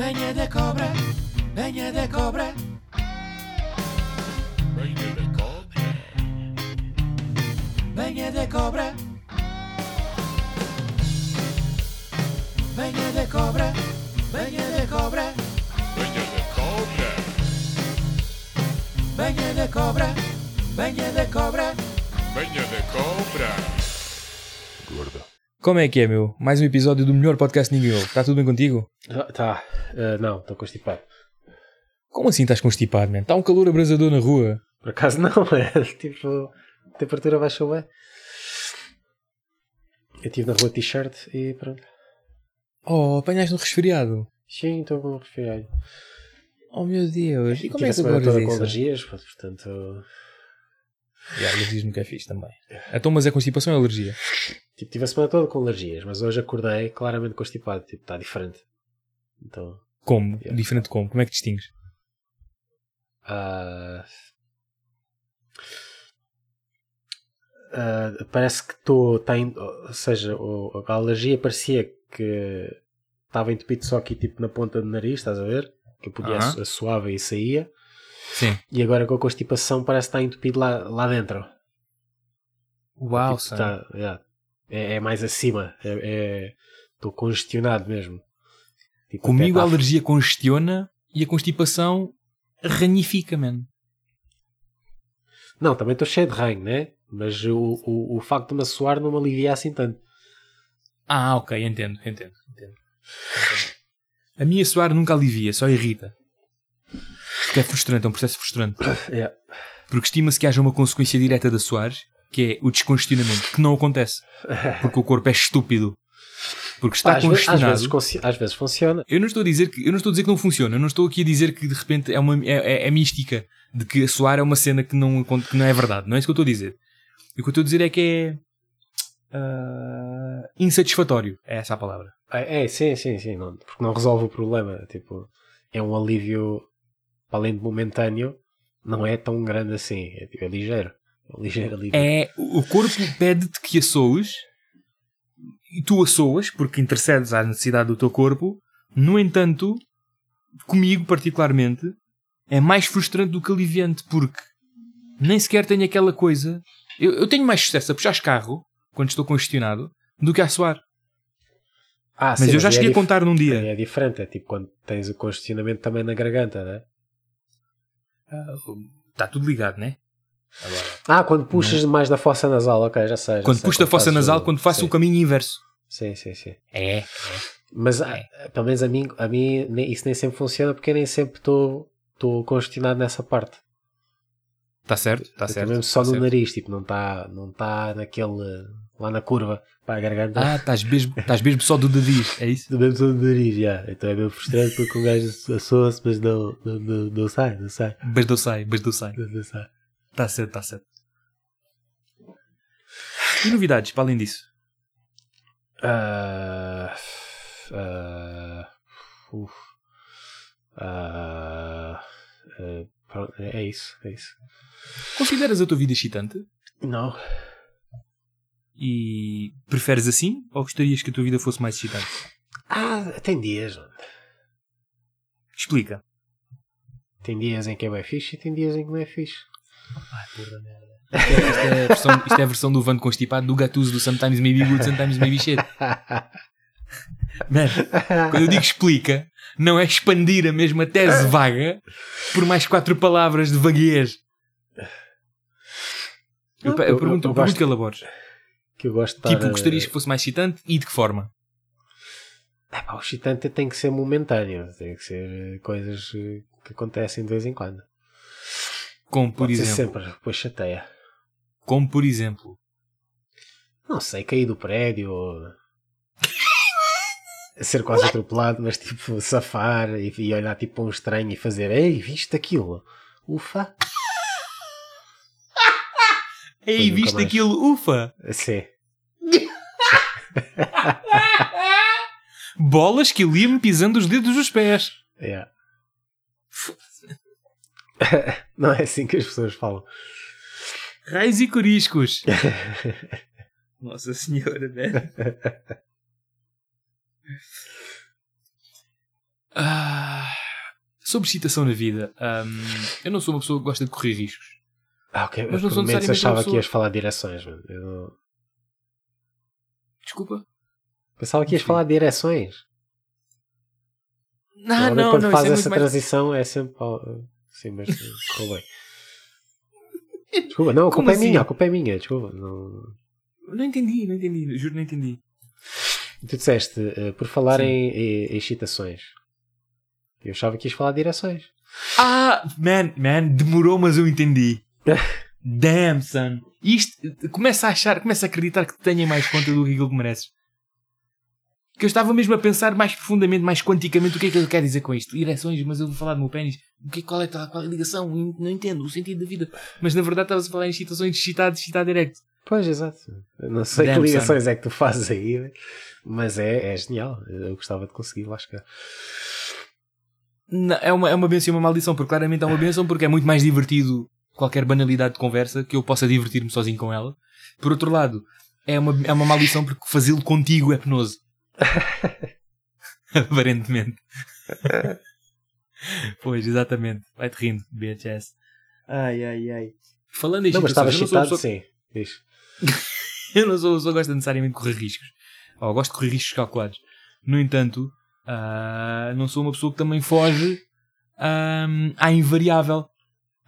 Venha da cobra, venha da cobra. Venha da cobra. Venha da cobra. Venha da cobra, venha da cobra, Venha da cobra. venha da cobra, venha da cobra. Venha da cobra. Gorda. Como é que é, meu? Mais um episódio do melhor podcast que ninguém ouve. Está tudo bem contigo? Tá, Ah, não, estou constipado. Como assim estás constipado, man? Está um calor abrasador na rua. Por acaso não, é tipo, a temperatura baixou bem. Eu estive na rua t-shirt e pronto. Oh, apanhaste no resfriado. Sim, estou com um resfriado. Oh, meu Deus. E como é que guardas toda com alergias, portanto... E alergias nunca é fixe também. Então, mas é constipação ou alergia? Tipo, tive a semana toda com alergias, mas hoje acordei claramente constipado. Tipo, está diferente. Então... Como? Yeah. Diferente de como? Como é que distingues? ah, ah, parece que estou. Tá in- ou seja, o- a alergia parecia que estava entupido só aqui, tipo na ponta do nariz, estás a ver? Que eu podia uh suave e saía. Sim. E agora com a constipação parece que está entupido lá, lá dentro. Uau, Tipo, tá- yeah. é, é mais acima. Estou congestionado mesmo. Tipo, Comigo a alergia congestiona e a constipação ranifica, man. Não, também estou cheio de ranho, né? Mas o, o, o facto de me suar não me alivia assim tanto. Ah, ok, entendo, entendo, entendo. A minha suar nunca alivia, só irrita. Porque é frustrante, é um processo frustrante. Yeah. Porque estima-se que haja uma consequência direta da suar, que é o descongestionamento, que não acontece. Porque o corpo é estúpido. Porque está às, ve- às, congestionado. vezes, às vezes funciona. Eu não estou a dizer que eu não estou a dizer que não funciona. Eu não estou aqui a dizer que de repente é uma é, é- é mística de que a suar é uma cena que não que não é verdade. Não é isso que eu estou a dizer. O que eu estou a dizer é que é ah, insatisfatório. É essa a palavra. É, é, sim, sim, sim. Não, porque não resolve o problema. Tipo, é um alívio, para além de momentâneo, não é tão grande assim. É, tipo, é ligeiro. É ligeiro alívio. É o corpo pede-te que assoes e tu assoas porque intercedes à necessidade do teu corpo. No entanto, comigo particularmente, é mais frustrante do que aliviante porque nem sequer tenho aquela coisa. Eu, eu tenho mais sucesso a puxar carro quando estou congestionado do que a suar. Ah, Mas sim, eu já é cheguei a dif- contar num dia. É diferente. É tipo quando tens o congestionamento também na garganta, né? Está tudo ligado, né? Ah, quando puxas mais da fossa nasal, ok, já sei. já Quando sei, puxo a fossa nasal, o- quando faço sim, o caminho inverso. Sim, sim, sim. É. Mas ah, pelo menos a mim, a mim isso nem sempre funciona porque eu nem sempre estou estou congestionado nessa parte. Está certo, está certo. mesmo só tá no certo. nariz, tipo, não está não tá naquele lá na curva para a garganta. Ah, estás mesmo, estás mesmo só do nariz, é isso? Do mesmo só no nariz, já. Então é meio frustrante porque o gajo assoa-se, mas não, não, não, não sai, não sai. Mas do sai, mas do sai. Não, não sai. Está certo, está certo. E novidades, para além disso? Ah, ah, pronto, é isso, é isso. Consideras a tua vida excitante? Não. E preferes assim? Ou gostarias que a tua vida fosse mais excitante? Ah, tem dias. Explica. Tem dias em que é bem fixe e tem dias em que não é fixe. Ai, porra merda. Isto é, isto é a versão, isto é a versão do Vando Constipado do Gatuso do Sometimes Maybe Good, Sometimes Maybe Shit. Man, quando eu digo explica, não é expandir a mesma tese vaga por mais quatro palavras de vaguez. Eu, eu eu- pergunto, eu eu pergunto que elabores. que eu gosto de. Tipo, a- gostarias que fosse mais excitante e de que forma? É pá, o excitante tem que ser momentâneo, tem que ser coisas que acontecem de vez em quando. Como por Pode exemplo. sempre, depois chateia. Como por exemplo. Não sei, cair do prédio ser quase atropelado, mas tipo, safar e, e olhar tipo para um estranho e fazer Ei, viste aquilo? Ufa! Ei, viste mais. aquilo? Ufa! Assim. Bolas que eu ia-me pisando os dedos dos pés. Yeah. Não é assim que as pessoas falam. Raios e coriscos. Nossa senhora, velho. Ah, sobre excitação na vida, ahm, eu não sou uma pessoa que gosta de correr riscos. Ah, ok. Mas Mas não sou achava uma que pessoa- ias falar de direções, mano. Eu Desculpa? pensava que ias Sim. falar de direções. Ah, Normalmente não, quando não, faz isso é essa mais... transição é sempre. Sim, mas correu bem. Desculpa, não, a culpa é assim? minha, a culpa é minha, desculpa. Não... Não entendi, não entendi, juro não entendi. Tu disseste, eh, por falar Sim. em, em- em excitações, eu achava que ias falar de direções. Ah, man, man, demorou, mas eu entendi. Damn, son. Isto, começa a achar, começa a acreditar que tenha mais conta do que aquilo que mereces. Que eu estava mesmo a pensar mais profundamente, mais quanticamente, o que é que ele quer dizer com isto. Direções, mas eu vou falar do meu pênis. O que, qual, é, tal- qual é a ligação? Não entendo o sentido da vida. Mas na verdade estavas a falar em excitações de excitar, de excitar direct. Pois, exato. Eu não sei Damn, que ligações é que tu fazes aí, mas é, é genial. Eu gostava de conseguir lá chegar. Não, é, uma, é uma benção e uma maldição, porque claramente é uma benção porque é muito mais divertido qualquer banalidade de conversa que eu possa divertir-me sozinho com ela. Por outro lado, é uma, é uma maldição porque fazê-lo contigo é penoso. Aparentemente. pois, exatamente. Vai-te rindo, BHS. Ai, ai, ai. Falando em Não, mas estava excitações, eu não sou excitado, pessoa- sim. Diz. eu não sou uma pessoa que gosta necessariamente de correr riscos. Ou gosto de correr riscos calculados. No entanto, ah, não sou uma pessoa que também foge ahm, à invariável.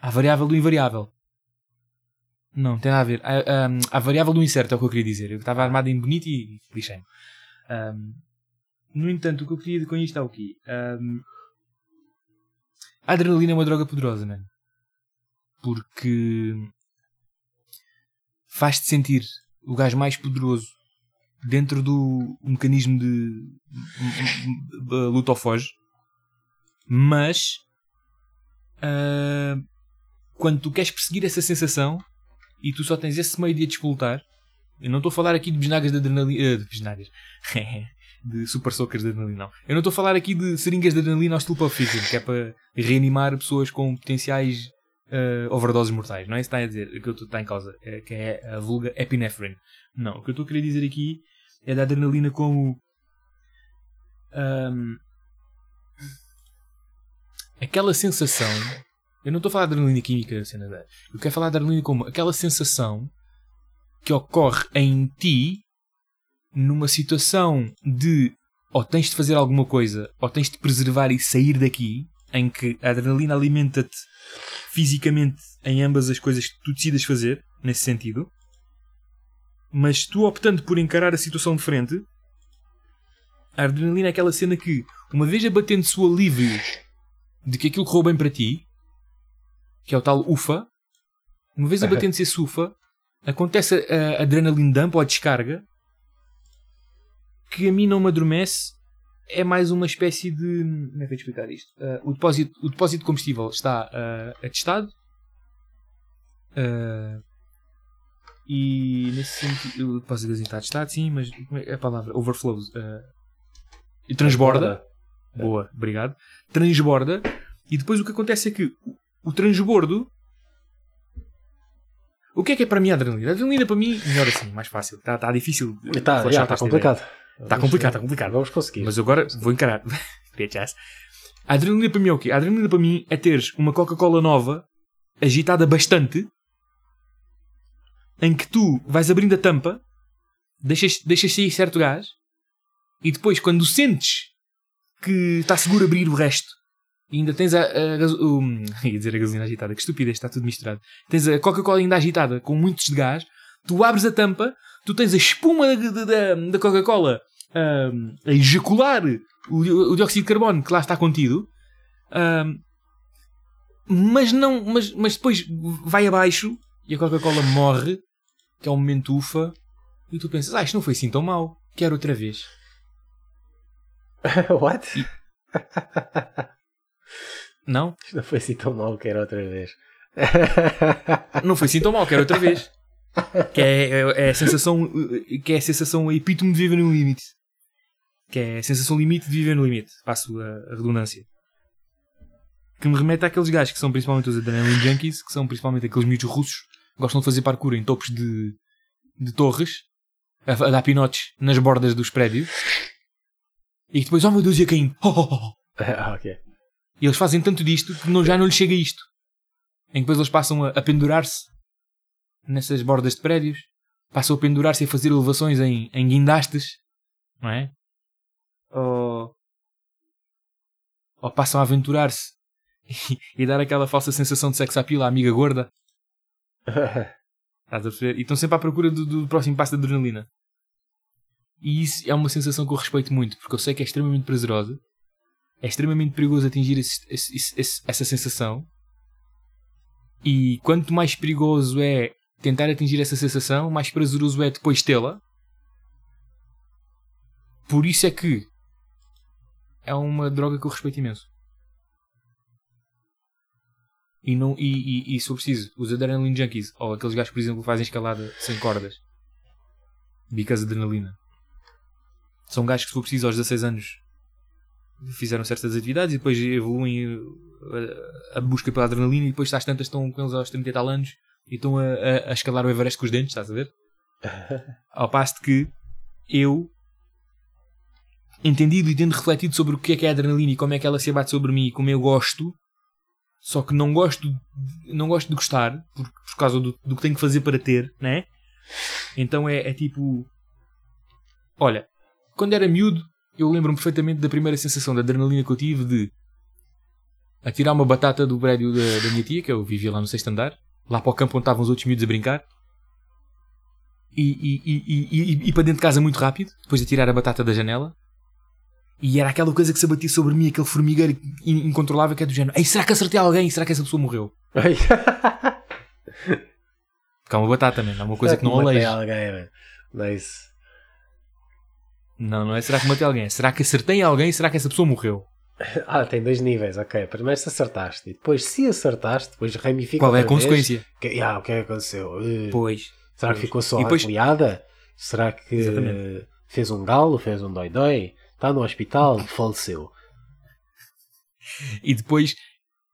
À variável do invariável. Não, tem nada a ver. À, ahm, à variável do incerto é o que eu queria dizer. Eu estava armado em bonito e lixei-me. Ahm, no entanto, o que eu queria com isto é o quê? Ahm, a adrenalina é uma droga poderosa, mano. Porque faz-te sentir o gajo mais poderoso dentro do mecanismo de luta ou foge, mas ah, quando tu queres perseguir essa sensação e tu só tens esse meio de a despoltar, eu não estou a falar aqui de bisnagas de adrenalina, ah, de bisnagas, de super sockers de adrenalina, não. Eu não estou a falar aqui de seringas de adrenalina ao estilo Pulp que é para reanimar pessoas com potenciais uh, overdoses mortais. Não é isso que está a dizer, que eu estou está em causa, é, que é a vulga epinephrine. Não, o que eu estou a querer dizer aqui é da adrenalina como ahm, aquela sensação. Eu não estou a falar de adrenalina química, cena da. Eu quero falar de adrenalina como aquela sensação que ocorre em ti numa situação de ou tens de fazer alguma coisa ou tens de preservar e sair daqui, em que a adrenalina alimenta-te fisicamente em ambas as coisas que tu decidas fazer, nesse sentido, mas tu optando por encarar a situação de frente, a adrenalina é aquela cena que, uma vez abatendo-se o alívio de que aquilo correu bem para ti, que é o tal ufa, uma vez abatendo-se esse ufa, acontece a, a adrenaline dump ou a descarga, que a mim não me adormece, é mais uma espécie de. Como é que eu explicar isto? Ah, o, depósito, o depósito de combustível está ah, atestado. ah, e nesse sentido. O depósito de gasolina está atestado, sim, mas como é a palavra? Overflows. e transborda. Boa, obrigado. Transborda. E depois o que acontece é que o transbordo. O que é que é para mim a adrenalina? A adrenalina para mim, melhor assim, mais fácil. Está tá difícil. Está flashar tá esta complicado. Está complicado, está complicado. Vamos conseguir. Mas agora vou encarar. A adrenalina para mim é o quê? A adrenalina para mim é teres uma Coca-Cola nova, agitada bastante, em que tu vais abrindo a tampa, deixas, deixas sair certo gás, e depois, quando sentes que está seguro abrir o resto, e ainda tens a, a, gaso- o, ia dizer a gasolina agitada, que estupidez, está tudo misturado. Tens a Coca-Cola ainda agitada, com muitos de gás, tu abres a tampa, tu tens a espuma da, da- da, Coca-Cola a ejacular o, o dióxido de carbono que lá está contido, mas não, mas, mas depois vai abaixo e a Coca-Cola morre, que é um momento ufa, e tu pensas, ah, isto não foi assim tão mau, quero outra vez. What? Não? Isto não foi assim tão mal que era outra vez. Não foi assim tão mau, quero outra vez. Que é, é, é a sensação, que é a sensação a epítome de viver no limite. Que é a sensação limite de viver no limite. Passo a, a redundância. Que me remete àqueles gajos que são principalmente os adrenaline junkies, que são principalmente aqueles miúdos russos, que gostam de fazer parkour em topos de, de torres, a, a dar pinotes nas bordas dos prédios. E que depois, oh meu Deus, ia caindo. Oh, oh, oh. ah, ok. E eles fazem tanto disto que não, já não lhes chega isto. Em que depois eles passam a, a pendurar-se nessas bordas de prédios, passam a pendurar-se e a fazer elevações em, em guindastes, não é? Ou, ou passam a aventurar-se e, e dar aquela falsa sensação de sex appeal à amiga gorda. Estás a perceber? E estão sempre à procura do, do próximo passo de adrenalina. E isso é uma sensação que eu respeito muito, porque eu sei que é extremamente prazerosa, é extremamente perigoso atingir esse- esse- esse- essa sensação. E quanto mais perigoso é tentar atingir essa sensação, mais prazeroso é depois tê-la. Por isso é que é uma droga que eu respeito imenso. E, não, e, e, e se for preciso, os adrenaline junkies, ou aqueles gajos, por exemplo, que fazem escalada sem cordas, because adrenalina, são gajos que, se for preciso, aos 16 anos fizeram certas atividades e depois evoluem a, a busca pela adrenalina e depois às tantas estão com eles aos 30 e tal anos e estão a, a, a escalar o Everest com os dentes, estás a ver? Ao passo de que eu, entendido e tendo refletido sobre o que é que é a adrenalina e como é que ela se abate sobre mim e como eu gosto, só que não gosto, de- não gosto de gostar por, por causa do, do que tenho que fazer para ter, né? Então é, é tipo. Olha, quando era miúdo, eu lembro-me perfeitamente da primeira sensação de adrenalina que eu tive de atirar uma batata do prédio da, da minha tia, que eu vivia lá no sexto andar, lá para o campo onde estavam os outros miúdos a brincar, e, e, e, e, para dentro de casa muito rápido, depois de tirar a batata da janela. E era aquela coisa que se abatia sobre mim, aquele formigueiro in- incontrolável que é do género. Ei, será que acertei alguém? Será que essa pessoa morreu? Porque há uma batata, man. Há uma coisa Será que não aleija. alguém, mano? Nice. Não, não é será que matei alguém. Será que acertei alguém? Será que essa pessoa morreu? Ah, tem dois níveis, ok. Primeiro se acertaste e depois se acertaste, depois ramifica Qual é a vez. consequência? Que, ah, o que é que aconteceu? Eh, Pois. Será que pois. ficou só E depois-? Será que Exatamente. fez um galo, fez um dói-dói? Está no hospital, faleceu. E depois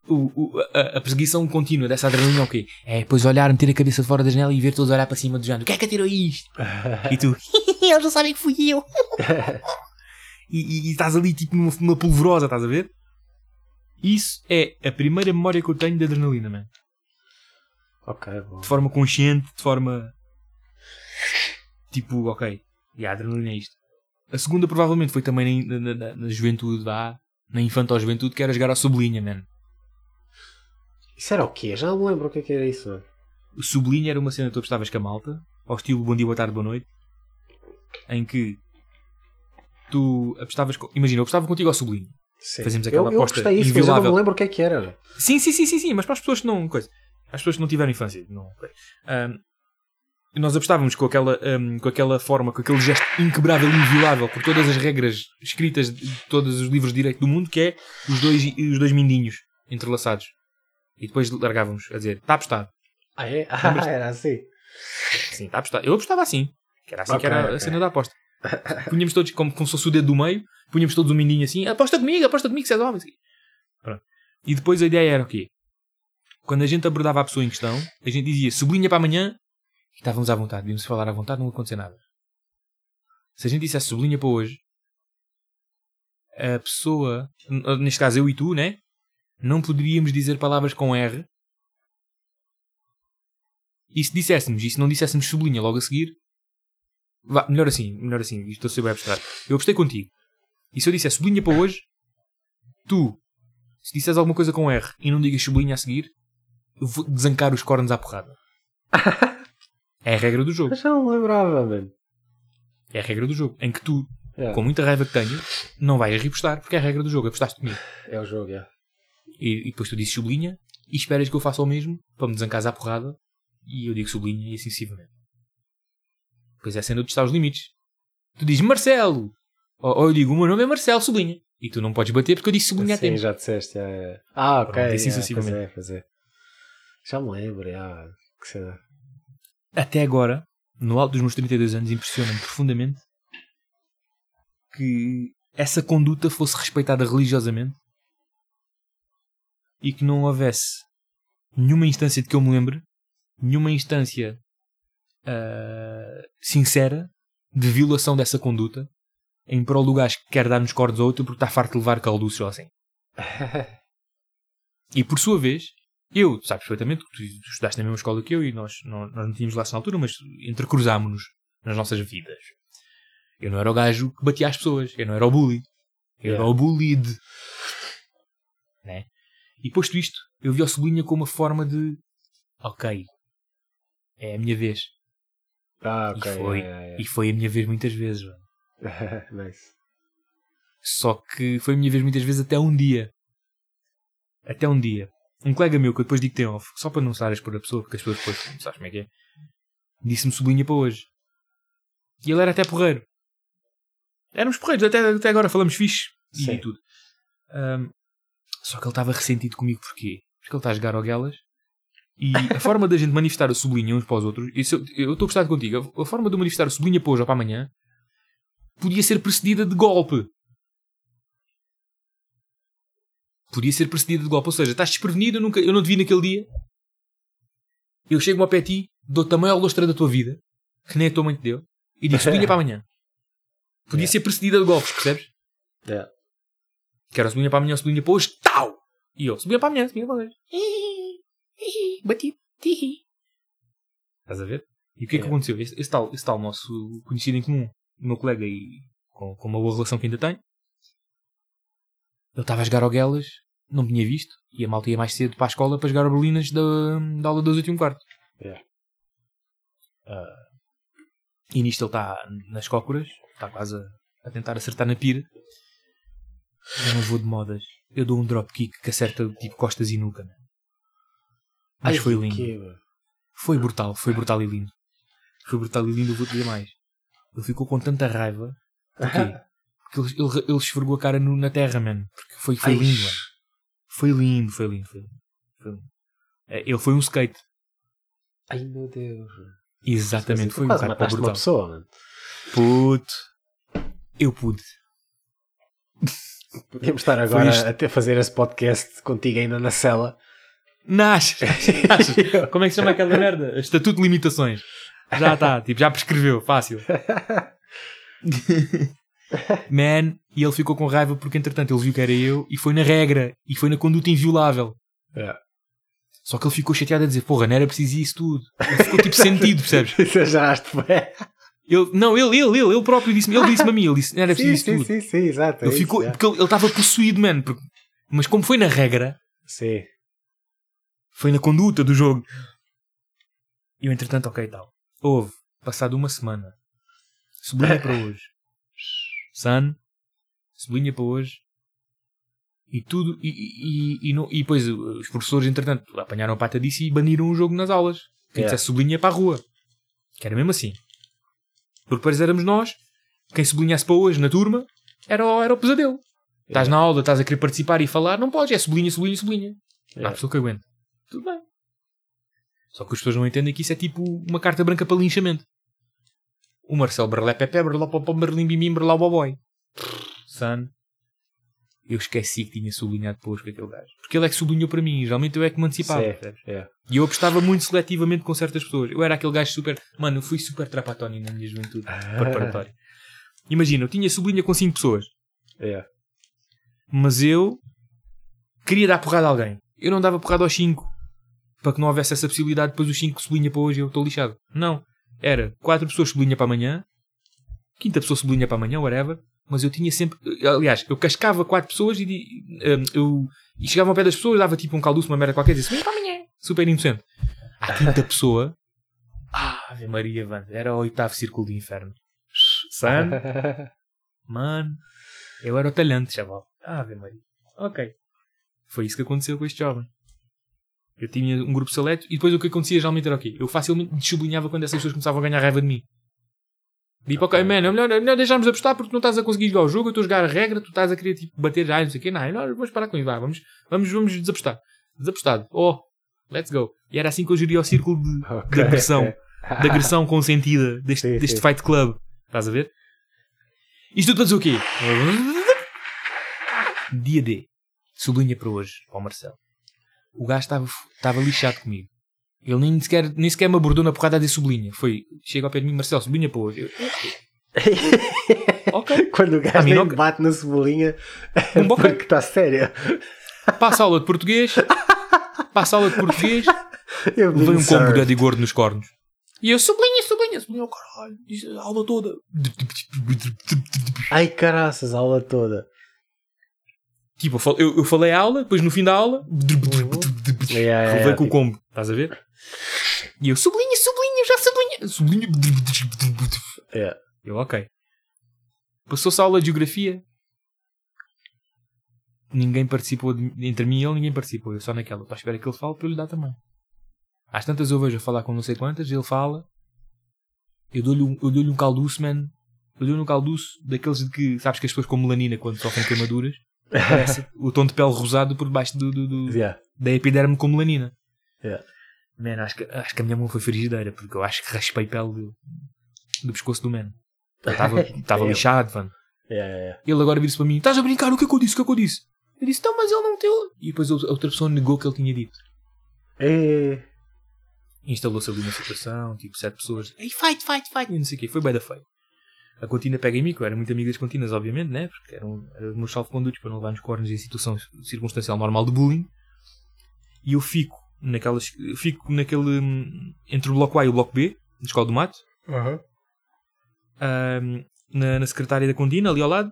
o, o- a, a perseguição contínua dessa adrenalina é o quê? É depois olhar, meter a cabeça de fora da janela e ver todos olhar para cima do género. Quem é que atirou isto? E tu, eles não sabem que fui eu. e, e- e estás ali tipo numa, numa polvorosa, estás a ver? Isso é a primeira memória que eu tenho de adrenalina, man. ok, bom. De forma consciente, de forma. Tipo, ok, e a adrenalina é isto. A segunda provavelmente foi também na, na, na- na juventude, vá, na infanta juventude, que era jogar ao sublinha, man. Isso era o quê? Já não me lembro o que é que era isso. O sublinha era uma cena que tu apostavas com a malta, ao estilo bom dia, boa tarde, boa noite, em que tu apostavas. co- Imagina, eu apostava contigo ao sublinho. Sim. Fazemos aquela eu, eu aposta gostei disso, mas eu não inviolável. me lembro o que é que era. Sim, sim, sim, sim, sim, mas para as pessoas que não. Coisa, as pessoas que não tiveram infância. Não. Ahm, nós apostávamos com aquela, ahm, com aquela forma, com aquele gesto inquebrável e inviolável, por todas as regras escritas de todos os livros de direito do mundo, que é os dois, os dois mindinhos entrelaçados. E depois largávamos a dizer, está apostado. Ah, é? Ah, era assim. Sim, está apostado. Eu apostava assim. Que era assim que Ok, era ok. a cena da aposta. Punhamos todos, como, como se fosse o dedo do meio, punhamos todos um mindinho assim, aposta comigo, aposta comigo, se és homem. Pronto. E depois a ideia era o quê? Quando a gente abordava a pessoa em questão, a gente dizia sublinha para amanhã e estávamos à vontade, devíamos falar à vontade, não ia acontecer nada. Se a gente dissesse sublinha para hoje, a pessoa, neste caso eu e tu, né? Não poderíamos dizer palavras com R. E se disséssemos, e se não disséssemos sublinha logo a seguir, vá, melhor assim, melhor assim, estou a ser bem abstrato. Eu apostei contigo. E se eu disser sublinha para hoje, tu, se disseres alguma coisa com R e não digas sublinha a seguir, eu vou desancar os cornos à porrada. É a regra do jogo. Mas não lembrava, mano. É a regra do jogo. Em que tu, É, com muita raiva que tenho, não vais repostar porque é a regra do jogo. Apostaste comigo. é o jogo, é. E, e depois tu dizes sublinha e esperas que eu faça o mesmo para me desancares à porrada e eu digo sublinha e assim sucessivamente. Depois é a cena de testar os limites. Tu dizes Marcelo! Ou, ou eu digo o meu nome é Marcelo, sublinha. E tu não podes bater porque eu disse sublinha a Sim, tempo. já disseste. É, é. Ah, ok. Pronto, assim é, sucessivamente. Pois é, pois é. Já me lembro, é. Que cena. Até agora, no alto dos meus 32 anos, impressiona-me profundamente que essa conduta fosse respeitada religiosamente e que não houvesse nenhuma instância de que eu me lembre, nenhuma instância ah, sincera de violação dessa conduta em prol do gajo que quer dar-nos cordes a outro porque está farto de levar calduços ou assim. E por sua vez, eu, sabes perfeitamente que tu, tu estudaste na mesma escola que eu e nós, não, nós não tínhamos laço na altura, mas entrecruzámos-nos nas nossas vidas. Eu não era o gajo que batia as pessoas, eu não era o bully. Eu era Yeah. o bullied. Né? E posto isto, eu vi o sublinha como uma forma de ok, é a minha vez. ah, ok. e, foi, yeah, yeah, e foi a minha vez muitas vezes. nice. Só que foi a minha vez muitas vezes até um dia. Até um dia. Um colega meu, que eu depois digo que tem off, só para não estar a expor a pessoa, porque as pessoas depois não sabes como é que é, disse-me sublinha para hoje. E ele era até porreiro. Éramos porreiros, até, até agora falamos fixe e Sim. tudo. Ahm, só que ele estava ressentido comigo, porquê? Porque ele está a jogar ao Guelas e a forma da gente manifestar a sublinha uns para os outros, isso eu eu estou a gostar contigo, a, a forma de eu manifestar a sublinha para hoje ou para amanhã podia ser precedida de golpe. Podia ser precedida de golpe. Ou seja, estás desprevenido, eu, nunca, eu não te vi naquele dia. Eu chego ao pé de ti, dou-te a maior lustra da tua vida, que nem a tua mãe te deu, e digo sublinha para amanhã. Podia Yeah. ser precedida de golpes, percebes? Yeah. Quero sublinha para amanhã, sublinha para hoje, tal! E eu, sublinha para amanhã, sublinha para hoje. Bati, tihi. Estás a ver? E o que é que aconteceu? Esse, esse tal, tal nosso conhecido em comum, o meu colega e com, com uma boa relação que ainda tenho, ele estava a jogar ao Guelas, não me tinha visto, e a malta ia mais cedo para a escola para jogar ao Berlinas da, da aula das 8 e um quarto. Yeah. Ah, e nisto ele está nas cócoras, está quase a, a tentar acertar na pira. Eu não vou de modas. Eu dou um dropkick que acerta tipo costas e nuca. Mas Ai, foi lindo. que-? Foi brutal, foi brutal e lindo. Foi brutal e lindo, eu vou te dizer mais. Ele ficou com tanta raiva. Porquê? Porque ele, ele, ele esfregou a cara no- na terra, mano. Porque foi, foi Ai. lindo, mano. Foi lindo, foi lindo, foi lindo. Foi lindo. É, Ele foi um skate. Ai meu Deus. Exatamente, foi um bocado para mataste uma brutal. pessoa, mano. Puto. Eu pude. Podíamos estar agora isto. a ter, fazer esse podcast contigo ainda na cela. Nasce! Como é que se chama aquela merda? Estatuto de limitações. Já está, tipo, já prescreveu, fácil. Man, e ele ficou com raiva porque entretanto ele viu que era eu e foi na regra e foi na conduta inviolável. É. Só que ele ficou chateado a dizer, porra, não era preciso isso tudo. Ele ficou tipo sentido, percebes? Exageraste, bué. Ele, não, ele, ele, ele, ele próprio disse-me, ele disse-me a mim, ele disse, era Sim, preciso isso sim, tudo. sim, sim, exato. é Ele isso, ficou, é. porque ele estava possuído, mano. porque- mas como foi na regra, Sim. foi na conduta do jogo. E eu, entretanto, ok, tal. Houve, passado uma semana, sublinha para hoje. Sun, sublinha para hoje. E tudo, e, e, e, e, não- e depois uh, os professores, entretanto, apanharam a pata disso e baniram o jogo nas aulas. Quem Yeah. dissesse sublinha para a rua. Que era mesmo assim. Porque depois éramos nós, quem sublinhasse para hoje na turma, era, o- era o pesadelo. Estás na aula, estás a querer participar e falar, não podes, é sublinha, sublinha, sublinha. Há Yeah. pessoa que aguenta. Tudo bem. Só que as pessoas não entendem que isso é tipo uma carta branca para linchamento. O Marcelo Berlé Pepe, Berlá Popó, Berlim Bimim, Berlá Boboy. Son. Eu esqueci que tinha sublinhado depois com aquele gajo. Porque ele é que sublinhou para mim. Geralmente eu é que me antecipava. Percebes? é. E eu apostava muito seletivamente com certas pessoas. Eu era aquele gajo super. Mano, eu fui super trapatónio na minha juventude preparatória. Imagina, eu tinha sublinha com 5 pessoas. É. Mas eu queria dar porrada a alguém. Eu não dava porrada aos 5 para que não houvesse essa possibilidade. Depois os 5 sublinha para hoje eu estou lixado. Não. Era 4 pessoas sublinha para amanhã, quinta pessoa sublinha para amanhã, whatever. Mas eu tinha sempre. Aliás, eu cascava 4 pessoas e, hum, eu, e chegava ao pé das pessoas, dava tipo um calduço, uma merda qualquer e sublinha para. Super inocente. À quinta pessoa. Ah, Ave Maria, mano. Era o oitavo círculo do inferno. San. Mano, eu era o talhante, chaval. Ave Maria. Ok. Foi isso que aconteceu com este jovem. Eu tinha um grupo seleto e depois o que acontecia geralmente era o quê? Eu facilmente sublinhava quando essas pessoas começavam a ganhar raiva de mim. Tipo, ok, man, é melhor, é melhor deixarmos de apostar porque não estás a conseguir jogar o jogo, eu estou a jogar a regra, tu estás a querer tipo, bater já, não sei o quê. Não, é melhor, vamos parar com isso, vá, vamos, vamos, vamos desapostar. Desapostado. Oh, let's go. E era assim que eu geria o círculo de, Ok. de agressão de agressão consentida deste, Sim, deste sim. Fight Club. Estás a ver? Isto tudo para dizer o quê? Dia D. Sublinha para hoje, ao Marcelo. O gajo estava, estava lixado comigo. Ele nem sequer, nem sequer me abordou na porrada dizer sublinha. Foi, chega ao pé de mim, Marcelo, sublinha para hoje. Eu, ok. Quando o gajo nem não- bate na cebolinha é Um boca. porque está sério. Passa a aula de português. Passa a aula de português. Eu Levei um combo de Eddie Gordo nos cornos. E eu sublinha, sublinha, sublinha, oh, caralho. Diz a aula toda. Ai caraças, a aula toda. Tipo, eu eu, falei a aula, depois no fim da aula. Yeah, yeah, Levei yeah, com o tipo, combo. Estás a ver? E eu sublinha, sublinha, já sublinha. Sublinha. yeah. Eu, ok. Passou-se a aula de geografia. Ninguém participou, de- entre mim e ele, ninguém participou. Eu só naquela. Estou à espera que ele fale para eu lhe dar também. Às tantas eu vejo a falar com não sei quantas, ele fala. Eu dou-lhe um, eu dou-lhe um calduço, man. Eu dou-lhe um calduço daqueles de que, sabes que as pessoas com melanina, quando sofrem queimaduras, parece o tom de pele rosado por baixo do, do- do- Yeah. da epiderme com melanina. Yeah. Man, acho que, acho que a minha mão foi frigideira, porque eu acho que raspei pele do, do pescoço do man. Estava estava Eu. lixado, mano. Yeah, yeah, yeah. Ele agora vira-se para mim: Estás a brincar? O que é que eu disse? O que é que eu disse? Eu disse: Não, mas ele não teu. E depois a outra pessoa negou o que ele tinha dito. Eh, Instalou-se ali uma situação, tipo, sete pessoas. Ei, fight, fight, fight. E não sei o quê. Foi bem da feio. A Contina pega em mim, que eu era muito amigo das Continas, obviamente, né? Porque eram, eram meus salvo-condutos para não levar nos cornos em situação circunstancial normal de bullying. E eu fico naquelas. Fico naquele. hum, Entre o bloco A e o bloco B, na escola do mato. ahm, na, na secretária da Contina, ali ao lado.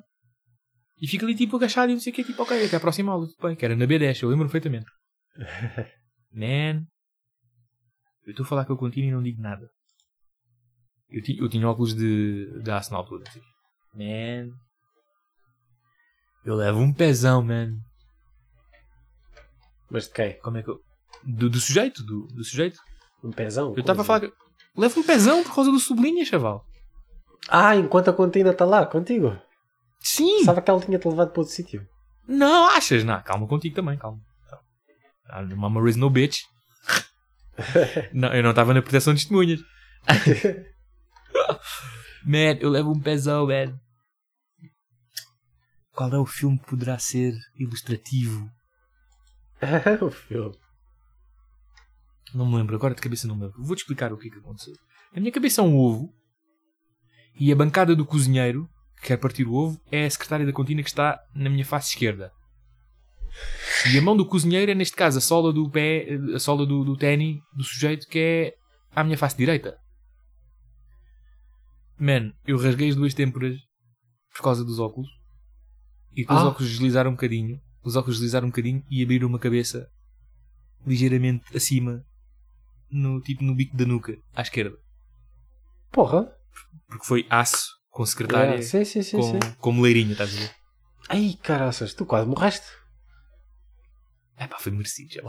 E fico ali tipo agachado e não sei o que, tipo, ok, até a próxima aula, tudo bem, que era na B10, eu lembro perfeitamente. Man, eu estou a falar com a Contina e não digo nada. Eu, ti- eu tinha óculos de, de aço na altura. Assim. Man, eu levo um pezão, man. Mas de quem? Como é que eu. Do, do sujeito, do, do sujeito. Um pezão? Eu estava a falar. que- Levo um pezão por causa do sublinha, chaval. Ah, enquanto a contina está lá, contigo. Sim! Sabe que ela tinha-te levado para outro sítio. Não, achas? Não, calma contigo também, calma. Ah, Mama raise no bitch. não, eu não estava na proteção de testemunhas. man, eu levo um pezão, man. Qual é o filme que poderá ser ilustrativo? o filme. Não me lembro, agora de cabeça não me lembro. Vou-te explicar o que é que aconteceu. Na minha cabeça é um ovo e a bancada do cozinheiro, que quer partir o ovo, é a secretária da contina que está na minha face esquerda. E a mão do cozinheiro é, neste caso, a sola do pé, a sola do, do ténis do sujeito que é à minha face direita. Man, eu rasguei as duas têmporas por causa dos óculos. E depois os Ah. óculos deslizaram um bocadinho. Os óculos deslizaram um bocadinho e abriram uma cabeça ligeiramente acima, no tipo no bico da nuca, à esquerda. Porra. Porque foi aço com secretária, Yeah, sim, sim, sim, com, sim. com moleirinha, estás a ver? Ai, caraças, tu quase morreste. É pá, foi merecido, já.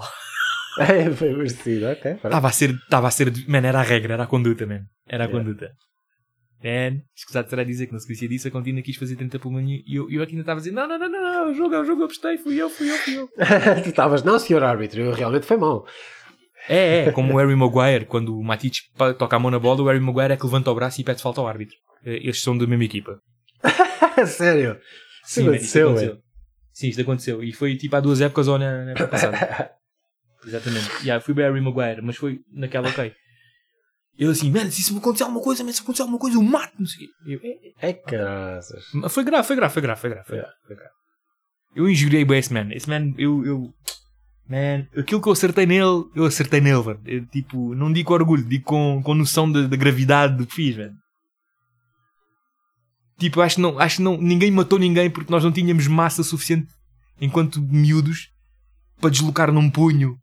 É, foi merecido, ok. Estava a ser, estava a ser, man, era a regra, era a conduta, man. Era a Yeah. conduta. Man, escusado será dizer que na sequência disso a Contina quis fazer 30 pelo menu e eu, eu aqui ainda estava a dizer: não, não, não, não, não, o jogo é o jogo, eu apostei, fui eu, fui eu, fui eu. tu estavas, não, senhor árbitro, eu realmente foi mal. É, é, como o Harry Maguire, quando o Matic toca a mão na bola, o Harry Maguire é que levanta o braço e pede falta ao árbitro. Eh, Eles são da mesma equipa. Sério. Isso man, isto aconteceu, aconteceu. Sim, isto aconteceu. E foi tipo há duas épocas ou na, na época passada. Exatamente. Yeah, fui bem Harry Maguire, mas foi naquela ok. Ele assim, mano, se isso me acontecer alguma coisa, man, se acontecer alguma coisa, eu mato, não sei o quê. Eu, "É, É caraças. Mas Foi grave, foi grave, foi grave, foi grave. Foi Yeah. grave. Eu injuriei bem esse man. Esse man, eu, eu. Man, aquilo que eu acertei nele, eu acertei nele, mano. Eu, tipo, não digo com orgulho, digo com, com noção da, da gravidade do que fiz, mano. Tipo, acho que, não, acho que não, ninguém matou ninguém porque nós não tínhamos massa suficiente enquanto miúdos para deslocar num punho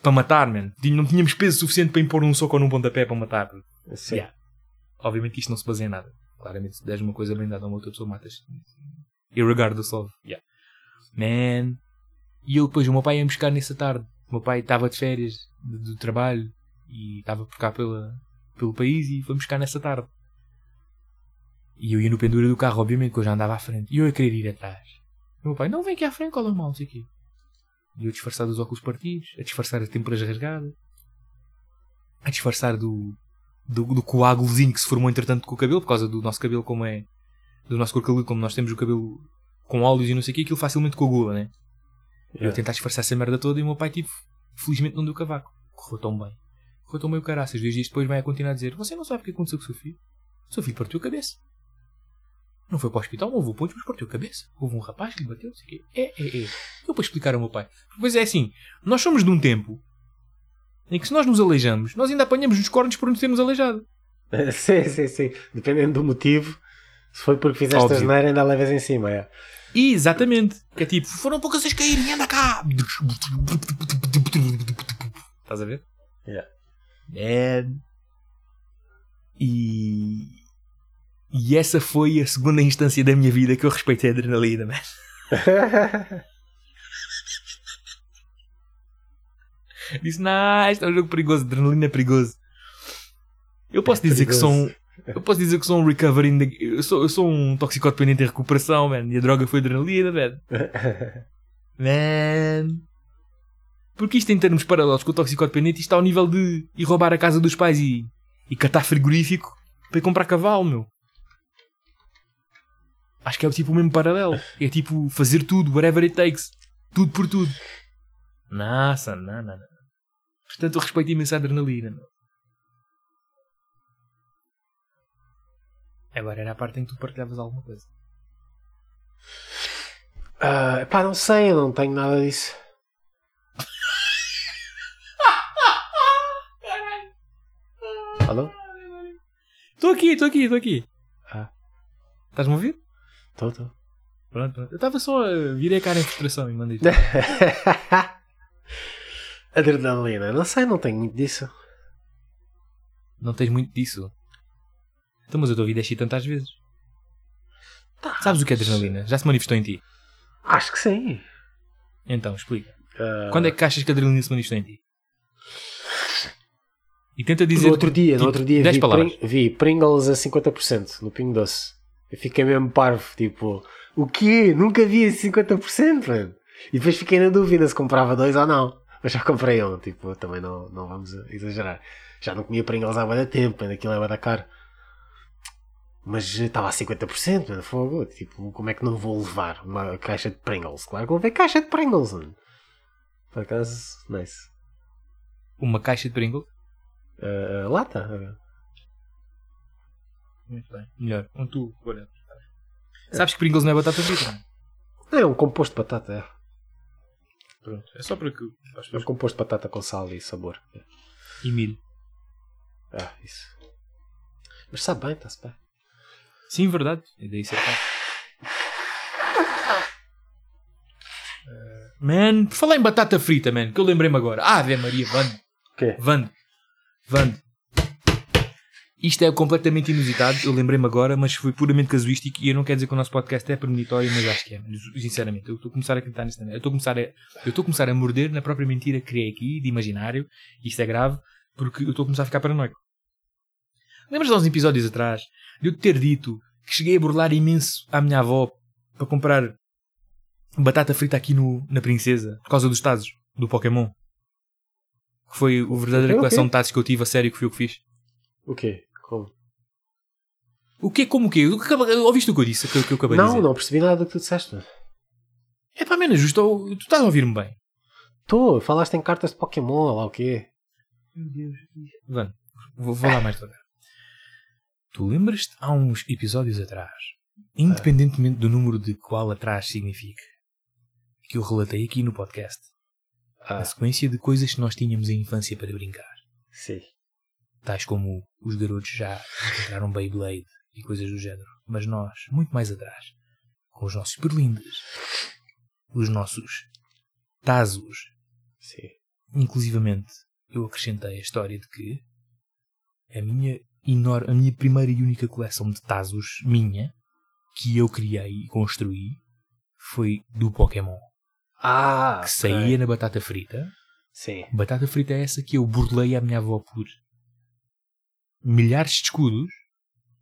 para matar, man. Tinha- Não tínhamos peso suficiente para impor um soco ou num pontapé para matar. Sim. Yeah. Obviamente que isto não se baseia em nada. Claramente, se deres uma coisa bem dada a uma outra pessoa, matas. Irregardless of. Yeah. Man. E eu depois, o meu pai ia me buscar nessa tarde. O meu pai estava de férias de- do trabalho e estava por cá pela, pelo país e foi-me buscar nessa tarde. E eu ia no pendura do carro, obviamente, que eu já andava à frente. E eu ia querer ir atrás. O meu pai, não, vem aqui à frente, o mal, não sei o quê. E eu a disfarçar dos óculos partidos, a disfarçar as têmporas rasgadas, a disfarçar do, do, do coágulozinho que se formou entretanto com o cabelo, por causa do nosso cabelo como é, do nosso cor cabeludo, como nós temos o cabelo com óleos e não sei o que, aquilo facilmente coagula, né? E Eu Yeah. tentar disfarçar essa merda toda e o meu pai, tipo, felizmente não deu cavaco. Correu tão bem. Correu tão bem o caraças. Dois dias depois vai a continuar a dizer: Você não sabe o que aconteceu com o seu filho? O seu filho partiu a cabeça. Não foi para o hospital, não houve pontos, mas partiu a cabeça. Houve um rapaz que lhe bateu, não sei o quê. É, é, é. Eu para explicar ao meu pai. Pois é assim, nós somos de um tempo em que se nós nos aleijamos, nós ainda apanhamos os cornos por nos termos aleijado. sim, sim, sim. Dependendo do motivo, se foi porque fizeste Óbvio. a geneira, ainda levas em cima. É. Exatamente. Que é tipo, foram poucas vocês caírem, anda cá. Estás a ver? Yeah. É. E. E essa foi a segunda instância da minha vida que eu respeitei a adrenalina, man. Disse, não, isto é um jogo perigoso, adrenalina é perigoso. Eu posso É dizer que sou um. Eu posso dizer que sou um recovering. de- Eu sou, eu sou um toxicodependente em recuperação, man. E a droga foi adrenalina, man. Man. Porque isto em termos paralelos com o toxicodependente, isto está ao nível de ir roubar a casa dos pais e, e catar frigorífico para ir comprar cavalo, meu. Acho que é tipo o mesmo paralelo. É tipo fazer tudo, whatever it takes. Tudo por tudo. Nossa, não, não, não. Portanto, eu respeito imenso a adrenalina, meu. Agora era a parte em que tu partilhavas alguma coisa. Ah, pá, não sei, eu não tenho nada disso. Alô? Estou aqui, estou aqui, estou aqui. Ah. Estás-me a ouvir? Tô, tô. Pronto, pronto. Eu estava só a virei a cara em frustração e mandei Adrenalina, não sei, não tenho muito disso. Não tens muito disso. Então, mas eu estou a ouvir deste tantas vezes. Tá. Sabes o que é adrenalina? Já se manifestou em ti? Acho que sim. Então, explica. Ah, Quando é que achas que a adrenalina se manifestou em ti? E tenta dizer. no outro dia, no tipo, outro dia 10 vi. Pring- vi Pringles a 50% no Pingo Doce. Eu fiquei mesmo parvo, tipo, o quê? Nunca vi esse 50%, mano. E depois fiquei na dúvida se comprava dois ou não. Mas já comprei um, tipo, também não, não vamos exagerar. Já não comia Pringles há muito tempo, ainda aquilo é da caro. Mas estava a 50%, mano, fogo. Tipo, como é que não vou levar uma caixa de Pringles? Claro que vou ver caixa de Pringles, mano. Por acaso, nice. Uma caixa de Pringles. Ah, lata? Muito bem. Melhor. Um tu, agora. Sabes que Pringles não é batata frita, é? É um composto de batata, é. Pronto. É só para que. É um composto de batata com sal e sabor. E milho. Ah, isso. Mas sabe bem, está-se bem. Sim, verdade. É daí ser fácil. Man, por falar em batata frita, man, que eu lembrei-me agora. Ah, Ave Maria, Vando. O quê? Vando. Vando. Isto é completamente inusitado, eu lembrei-me agora, mas foi puramente casuístico e eu não quero dizer que o nosso podcast é premonitório, mas acho que é. Sinceramente, eu estou a começar a acreditar nisso também. Eu estou a começar a, eu estou a começar a morder na própria mentira que criei aqui, de imaginário, e isto é grave, porque eu estou a começar a ficar paranoico. Lembras de uns episódios atrás de eu te ter dito que cheguei a burlar imenso à minha avó para comprar batata frita aqui no, na Princesa por causa dos tazos do Pokémon? Que foi a verdadeira Ok, ok. coleção de tazos que eu tive a sério que fui eu que fiz. O quê? Como? O quê? Como o quê? O que acaba- Ouviste o que eu disse? Que, eu- que eu acabei de Não, dizer? não percebi nada do que tu disseste. É pá, menos justo. Tu estás a ouvir-me bem. Tu, falaste em cartas de Pokémon, lá o quê? Meu Deus. Vamos, vou, vou lá mais devagar. Tu lembras-te há uns episódios atrás, independentemente do número de qual atrás significa, que eu relatei aqui no podcast, Ah, a sequência de coisas que nós tínhamos em infância para brincar. sim. Tais como os garotos já encontraram Beyblade e coisas do género. Mas nós, muito mais atrás, com os nossos berlindes, os nossos tazos, Sim. inclusivamente eu acrescentei a história de que a minha, enor- a minha primeira e única coleção de tazos minha, que eu criei e construí, foi do Pokémon. Ah, Que saía na batata frita. Sim. Batata frita é essa que eu burlei à minha avó por milhares de escudos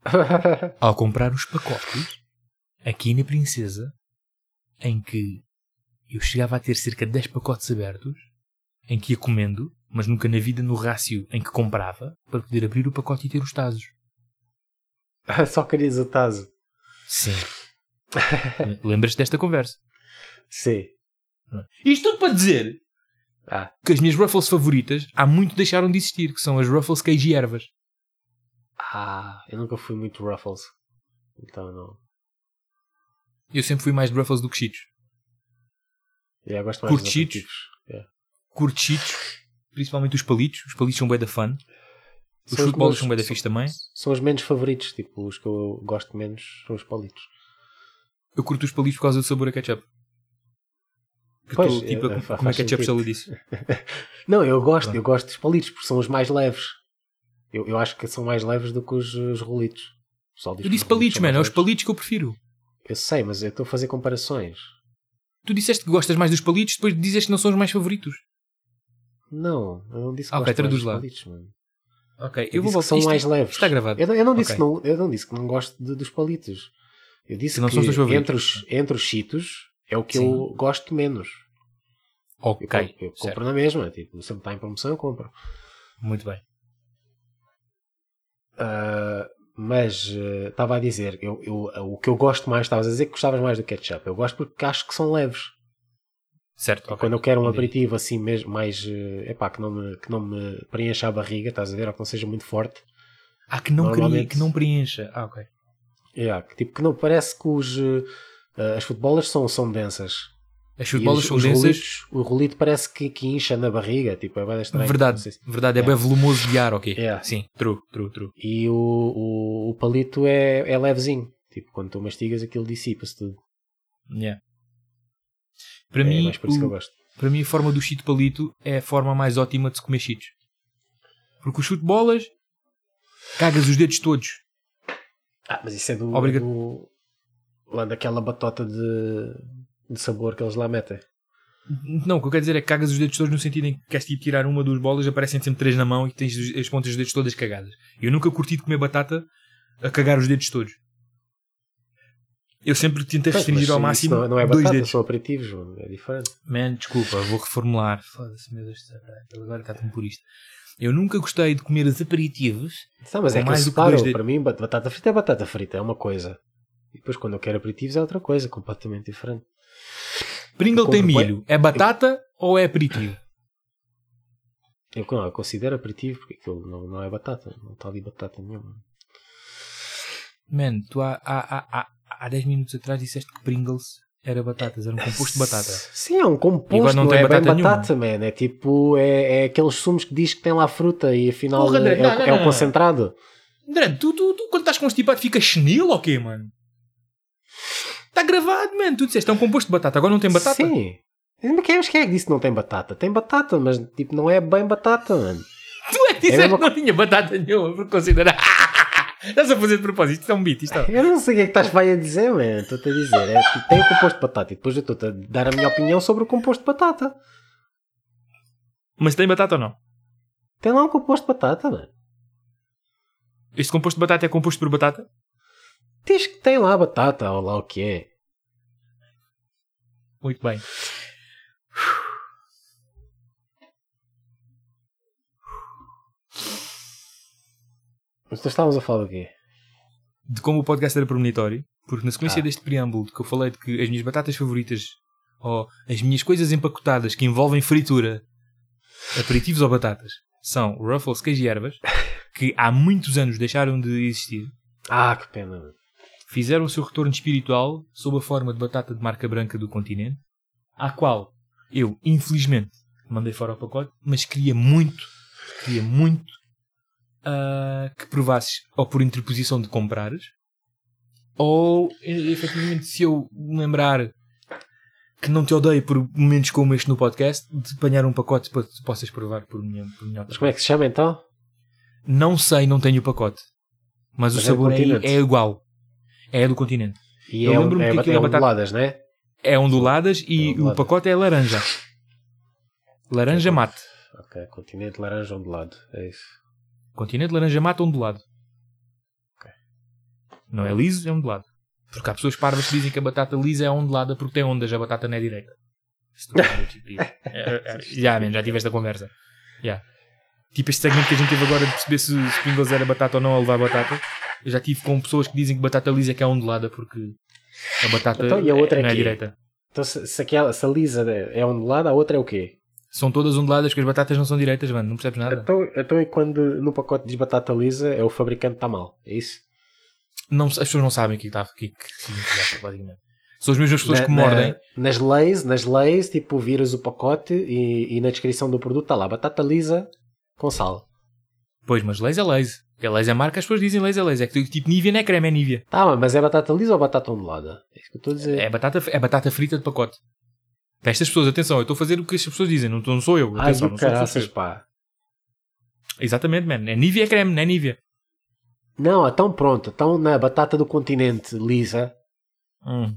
ao comprar os pacotes aqui na Princesa, em que eu chegava a ter cerca de 10 pacotes abertos, em que ia comendo, mas nunca na vida no rácio em que comprava, para poder abrir o pacote e ter os tazos. Só querias o Tazo. Sim. Lembras-te desta conversa? Sim. Isto tudo para dizer Ah, que as minhas Ruffles favoritas há muito deixaram de existir, que são as Ruffles queijo e ervas. ah, eu nunca fui muito Ruffles. Então não. Eu sempre fui mais de Ruffles do que Cheetos. Yeah, gosto mais Curto dos Cheetos? Yeah. Curto Cheetos, principalmente os palitos. Os palitos são bué da fun. Os São futebols são bué da fixe também. São os menos favoritos, tipo, os que eu gosto menos são os palitos. Eu curto os palitos por causa do sabor a ketchup. Que Pois, estou, tipo, é, a fa- comer faz ketchup sentido. saladiço. Não, eu gosto, eu gosto dos palitos porque são os mais leves. Eu, eu acho que são mais leves do que os, os rolitos. Eu que disse os palitos, mano. É os palitos que eu prefiro. Eu sei, mas eu estou a fazer comparações. Tu disseste que gostas mais dos palitos, depois dizeste que não são os mais favoritos. Não, eu não disse que Ah, ok, gosto palitos, mano. Ok, Eu, eu, vou voltar. são Isto- mais leves. Está gravado. Eu, não- eu não disse Ok. que não, eu não disse que não gosto de- dos palitos. Eu disse Que que, entre os entre os cheetos é o que Sim. eu gosto menos. Eu, Ok, compro, eu compro na mesma, tipo, sempre está em promoção, eu compro. Muito bem. Ah, mas eh, estava a dizer, eu, eu- o que eu gosto mais, estavas a dizer que gostavas mais do ketchup. Eu gosto porque acho que são leves. Certo. ok. Quando eu quero um aperitivo assim mesmo, mais é epá, que não, me, que não me preencha a barriga, estás a ver? Ou que não seja muito forte. Ah, que não, Normalmente- que não preencha. Ah, ok. Yeah, que tipo que não parece que os eh, as futebolas são, são densas. As futebolas os- são os densas. rolitos- o rolito parece que, que incha na barriga, tipo, é bem estranho. Verdade, se- verdade. É Yeah. bem volumoso de ar, ok. Yeah. Sim, true, true, true. E o, o, o palito é, é levezinho. Tipo, quando tu mastigas aquilo dissipa-se tudo. Yeah. Para, é mim, que eu o- para mim, a forma do chito palito é a forma mais ótima de se comer cheetos. Porque os chute bolas, cagas os dedos todos. Ah, mas isso é do, Obrigado. do lá daquela batota de, de sabor que eles lá metem. Não, o que eu quero dizer é que cagas os dedos todos no sentido em que queres tipo, tirar uma, duas bolas, aparecem sempre três na mão e tens as pontas dos dedos todas cagadas. Eu nunca curti de comer batata a cagar os dedos todos. Eu sempre tentei restringir mas ao máximo não, não é dois batata, dedos. são aperitivos, mano, é diferente. Man, desculpa, vou reformular. Foda-se, meu Deus do céu, ele agora está tão purista. Eu nunca gostei de comer os aperitivos. Não, mas Com é que mais eu do que dois dedos. para mim bat- batata frita é batata frita, é uma coisa. E depois quando eu quero aperitivos é outra coisa, completamente diferente. Pringle Eu tem milho. É batata ou é aperitivo? Eu, não, eu considero aperitivo porque aquilo não, não é batata, não está ali batata nenhuma. Man, tu há, há, há, há, há 10 minutos atrás disseste que Pringles era batatas, era um composto de batata. Sim, é um E composto, agora não não, tem é batata bem batata, man. É tipo, é, é aqueles sumos que diz que tem lá fruta e afinal Porra, André, é, não, o- não, é o concentrado. André, tu, tu, tu quando estás constipado ficas chenil ou quê, mano? Está gravado, man. Tu disseste é um composto de batata, agora não tem batata? Sim. Mas quem, é que disse que não tem batata? Tem batata, mas tipo, não é bem batata, mano. Tu é que disseste É que não tinha batata nenhuma por considerar. Estás a fazer de propósito, isto é um beat. Isto é... Eu não sei o que é que estás vai a dizer, mano. Estou-te a dizer. É, tipo, tem o composto de batata e depois eu estou-te a dar a minha opinião sobre o composto de batata. Mas tem batata ou não? Tem lá um composto de batata, mano. Este composto de batata é composto por batata? Diz que tem lá batata, ou lá o que é. Muito bem. Mas nós estávamos a falar do quê? De como o podcast era premonitório, porque na sequência Ah. deste preâmbulo que eu falei de que as minhas batatas favoritas ou as minhas coisas empacotadas que envolvem fritura, aperitivos ou batatas, são Ruffles, queijo e ervas, que há muitos anos deixaram de existir, Ah, que pena, fizeram o seu retorno espiritual sob a forma de batata de marca branca do continente, à qual eu, infelizmente, mandei fora o pacote, mas queria muito, queria muito ah, que provasses, ou por interposição de comprares, ou efetivamente, se eu me lembrar que não te odeio por momentos como este no podcast, de apanhar um pacote para que possas provar por minha, por minha Mas como é que se chama então? Não sei, não tenho o pacote. Mas, Mas o é sabor é, é igual. É do continente. E Eu é, lembro-me é, que é, é batata- onduladas, né? É onduladas e É ondulada. o pacote é laranja. Laranja mate. Ok, continente laranja ondulado. É isso. Continente laranja mate ondulado. Não é liso, é ondulado. Porque há pessoas parvas que dizem que a batata lisa é ondulada porque tem ondas, a batata não é direita. Tipo, é, é, é, Já, man, já tive esta conversa. Já. Tipo este segmento que a gente teve agora de perceber se os Pringles era batata ou não a levar batata. Eu já tive com pessoas que dizem que batata lisa é que é ondulada porque a batata Então, a é não é quê? direita. Então se, se, aquela, se a lisa é ondulada, a outra é o quê? São todas onduladas porque as batatas não são direitas, mano. Não percebes nada. Então, então e quando no pacote diz batata lisa, é o fabricante que está mal. É isso? Não, as pessoas não sabem o que está que, que basicamente. São as mesmas pessoas Na- que na- mordem. nas leis, nas leis, tipo, viras o pacote e, e na descrição do produto está lá batata lisa com sal. Pois, mas Leis é Leis. Porque Leis é marca, as pessoas dizem Leis é Leis. É que tipo Nivea não é creme, é Nivea. Tá, mas é batata lisa ou batata ondulada? É isso que eu estou a dizer. É batata, é batata frita de pacote. Para estas pessoas, atenção, eu estou a fazer o que as pessoas dizem, não, não sou eu. Ai, Atenção, do caraças, pá. Exatamente, man. É Nivea é creme, não é Nivea. Não, então pronto. Então na batata do continente lisa, Hum.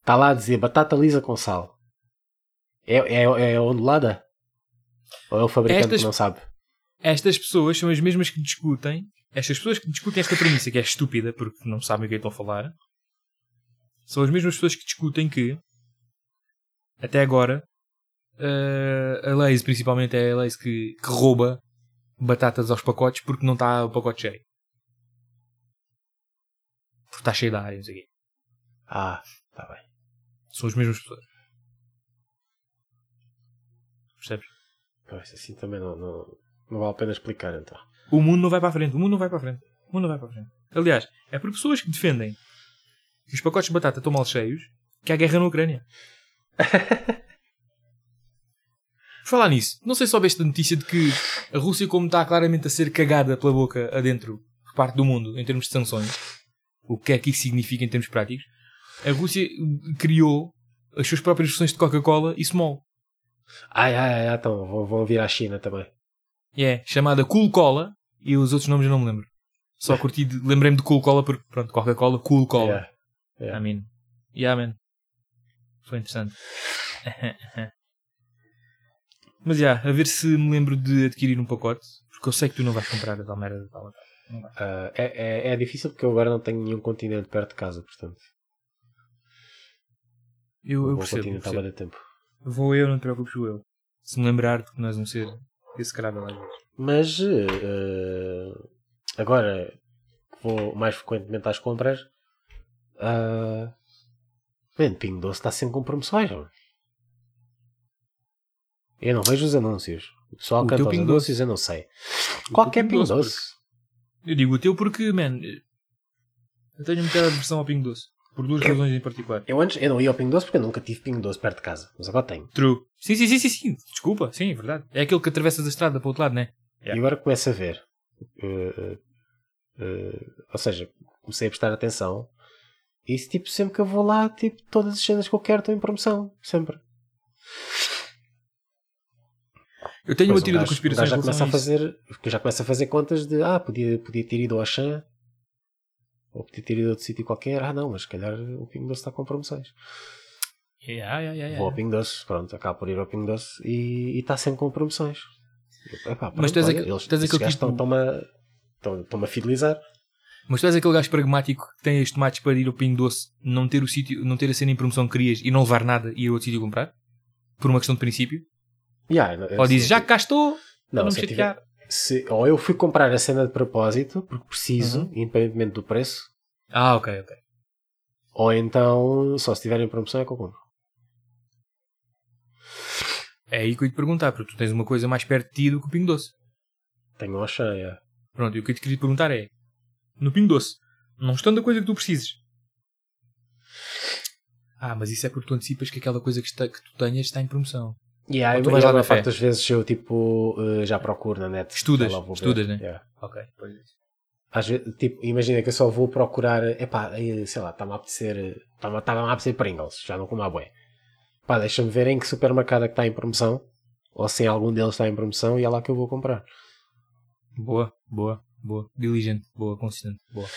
está lá a dizer batata lisa com sal. É, é, é ondulada? Ou é o fabricante Estas- que não sabe? Estas pessoas são as mesmas que discutem, estas pessoas que discutem esta premissa, que é estúpida, porque não sabem o que é que estão a falar, são as mesmas pessoas que discutem que, até agora, eh, a Lays, principalmente, é a Lays que, que rouba batatas aos pacotes porque não está o pacote cheio. Porque está cheio da área, não sei o quê. Ah, está bem. São as mesmas pessoas. Percebes? Pois, assim também não, não, não vale a pena explicar então. O mundo não vai para a frente. O mundo não vai para a frente. O mundo não vai para a frente. Aliás, é por pessoas que defendem que os pacotes de batata estão mal cheios que há guerra na Ucrânia. Por falar nisso, não sei se soubeste a notícia de que a Rússia, como está claramente a ser cagada pela boca adentro por parte do mundo em termos de sanções, o que é que isso significa em termos práticos, a Rússia criou as suas próprias versões de Coca-Cola e Small. Ai, ai, ai, então vão, vão vir à China também. É chamada Cool Cola e os outros nomes eu não me lembro. Só curti, de- lembrei-me de Cool Cola porque, pronto, Coca-Cola, Cool Cola. Yeah, yeah. I mean, yeah, man. Foi interessante. Mas, já, a ver se me lembro de adquirir um pacote, porque eu sei que tu não vais comprar a tal merda da tal. Ah, é, é, é difícil porque eu agora não tenho nenhum continente perto de casa, portanto. Eu, eu vou percebo. eu percebo. de tempo. Vou eu, não te preocupes, vou eu. Se me lembrar, porque nós vamos ser execrável às vezes. Mas eh, agora que vou mais frequentemente às compras, uh, man, Pingo Doce está sempre com promoções. mano. Eu não vejo os anúncios. O pessoal O canta teu os Pingo anúncios, eu não sei. Qualquer Pingo Pingo Doce, Doce. Eu digo o teu porque, man, eu tenho muita aversão ao Pingo Doce. Por duas razões em particular. Eu antes eu não ia ao Pingo Doce porque eu nunca tive Pingo Doce perto de casa, mas agora tenho. True. Sim, sim, sim, sim, sim. Desculpa, sim, é verdade. É aquele que atravessas a estrada para o outro lado, né? Yeah. E agora começo a ver. eh, eh, ou seja, comecei a prestar atenção. E isso, tipo, sempre que eu vou lá, tipo, todas as cenas que eu quero estão em promoção. Sempre. Eu tenho Pois, uma teoria um da gajo- conspiração um já começa a fazer. Porque já começa a fazer contas de. Ah, podia, podia ter ido ao Auchan. Ou podia ter ido a outro sítio qualquer. Ah, não, mas se calhar o Pingo Doce está com promoções. Yeah, yeah, yeah, Vou ao. Pingo Doce, pronto, acabo por ir ao Pingo Doce e e está sempre com promoções. Eu, epá, Mas pronto, tu és olha, eles, tu és esses aquele gajos tipo- estão- estão-me a, estão- estão-me a fidelizar. Mas tu és aquele gajo pragmático que tem as tomates para ir ao Pingo Doce, não ter o sítio, não ter a cena em promoção que querias e não levar nada e ir a outro sítio comprar? Por uma questão de princípio? Yeah, eu- Ou dizes, já que cá estou, Não, não me eu chatear. se, ou eu fui comprar a cena de propósito, porque preciso, Uhum. independentemente do preço, Ah, ok, ok. ou então só se tiver em promoção é que eu compro. É aí que eu ia te perguntar, porque tu tens uma coisa mais perto de ti do que o Pingo Doce. Tenho uma cheia. Pronto, e o que eu te queria perguntar é, no Pingo Doce, não estando a coisa que tu precises. Ah, mas isso é porque tu antecipas que aquela coisa que, está- que tu tenhas está em promoção. E aí, Ou tu vais lá na parte das vezes eu tipo eh, já procuro na net. Estudas, lá ver. estudas, né? Yeah. Ok, pois é. Às vezes, tipo, imagina que eu só vou procurar, epá, sei lá, está-me a apetecer, está-me está a apetecer Pringles, já não como a bué. Pá, deixa-me ver em que supermercado é que está em promoção, ou se em algum deles está em promoção e é lá que eu vou comprar. Boa, boa, boa. Diligente, boa, consistente, boa.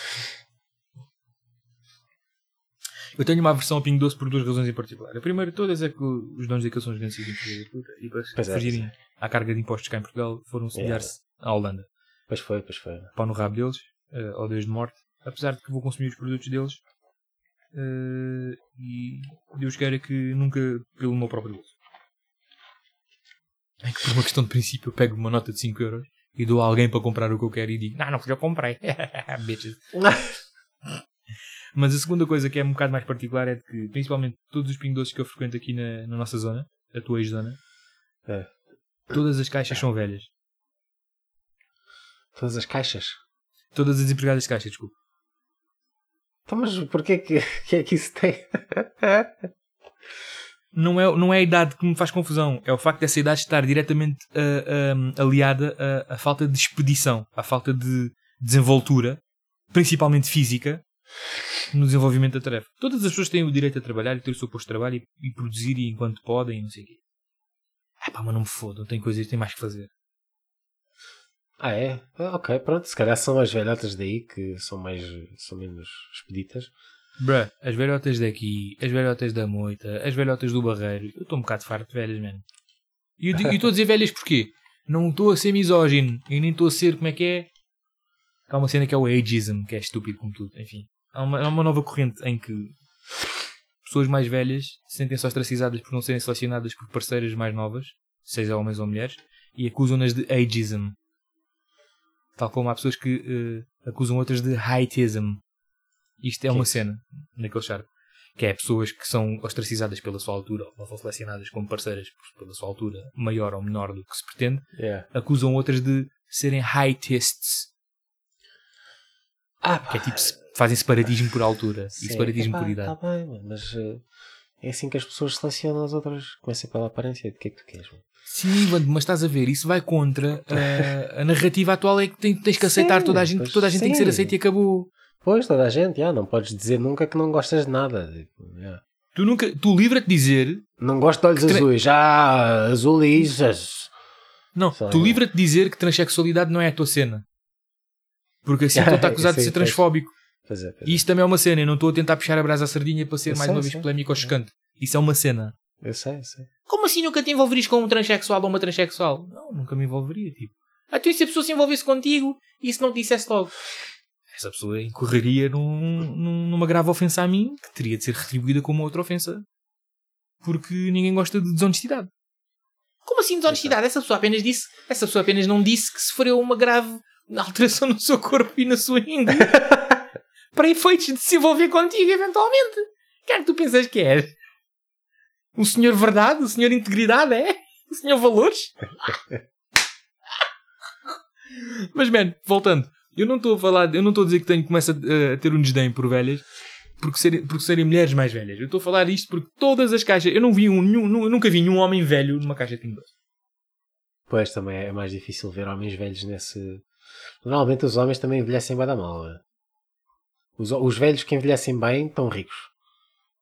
Eu tenho uma aversão ao Pingo Doce por duas razões em particular. A primeira de todas é que os donos daqueles são de puta e para é, fugirem pois à carga de impostos cá em Portugal foram sediar-se à Holanda. Pois foi, pois foi. Pau no rabo deles, ao Deus de morte. Apesar de que vou consumir os produtos deles eh, e Deus queira que nunca pelo meu próprio bolso. É que por uma questão de princípio eu pego uma nota de 5 euros e dou a alguém para comprar o que eu quero e digo, não, não que comprei. Bitches. Mas a segunda coisa que é um bocado mais particular é que, principalmente, todos os pingos que eu frequento aqui na, na nossa zona, a tua ex-zona, É. todas as caixas são velhas. Todas as caixas. Todas as empregadas de caixa, desculpa. Então, mas porquê que, que é que isso tem? Não é, não é a idade que me faz confusão, é o facto dessa idade estar diretamente ah, aliada à, à falta de expedição, à falta de desenvoltura, principalmente física, no desenvolvimento da tarefa. Todas as pessoas têm o direito a trabalhar e ter o seu posto de trabalho e, e produzir enquanto podem e não sei o quê. Ah pá, mas não me foda, tenho coisas, tenho mais que fazer. Ah, é? Ah, ok, pronto. Se calhar são as velhotas daí que são mais. são menos expeditas. Bruh, as velhotas daqui, as velhotas da moita, as velhotas do barreiro, eu estou um bocado farto de velhas, mano. E eu estou a dizer velhas porquê? Não estou a ser misógino e nem estou a ser, como é que é? Há uma cena que é o ageism, que é estúpido como tudo, enfim. Há uma, há uma nova corrente em que pessoas mais velhas sentem-se ostracizadas por não serem selecionadas por parceiras mais novas, seja homens ou mulheres, e acusam-nas de ageism. Tal como há pessoas que eh, acusam outras de heightism. Isto é Que uma é cena naquele charco. Que é pessoas que são ostracizadas pela sua altura, ou são selecionadas como parceiras pela sua altura maior ou menor do que se pretende, Yeah. acusam outras de serem heightists. Ah, Que é tipo, fazem separatismo por altura e Sim, separatismo epá, por idade. Tá bem, mano, mas eh, é assim que as pessoas selecionam as outras. Começa pela aparência. O que é que tu queres, mano? Sim, mas estás a ver, isso vai contra ah, a narrativa atual é que tens que aceitar Sim, toda a gente, pois toda a gente tem que ser sim. aceita e acabou. Pois, toda a gente, já, não podes dizer nunca que não gostas de nada. tipo, já. Tu nunca, tu livra-te dizer, Não gosto de olhos tre- azuis, já, azul e isas. não, Só tu é. livra-te dizer que transexualidade não é a tua cena. Porque assim tu está acusado de ser transfóbico. Pois é, pois E é. isso também é uma cena, eu não estou a tentar puxar a brasa à sardinha para ser Eu mais sei, uma vez sei. polémico ou chocante. Isso é uma cena. Eu sei, eu sei. Como assim nunca te envolverias com um transexual ou uma transexual? Não, nunca me envolveria, tipo. Até se a pessoa se envolvesse contigo e se não te dissesse logo. Essa pessoa incorreria num- num- numa grave ofensa a mim que teria de ser retribuída como outra ofensa. Porque ninguém gosta de desonestidade. Como assim desonestidade? Essa pessoa apenas disse, essa pessoa apenas não disse que sofreu uma grave alteração no seu corpo e na sua índole para efeitos de se envolver contigo eventualmente. Quem é que tu pensas que és? O senhor verdade? O senhor integridade é? O senhor valores? Mas, man, voltando. Eu não estou a falar, eu não estou a dizer que tenho, começa a, a ter um desdém por velhas porque serem, porque serem mulheres mais velhas. Eu estou a falar isto porque todas as caixas, eu não vi um, nenhum, eu nunca vi nenhum homem velho numa caixa de Doce. Pois também é mais difícil ver homens velhos nesse. Normalmente os homens também envelhecem bem da mal. né? Os, os velhos que envelhecem bem estão ricos.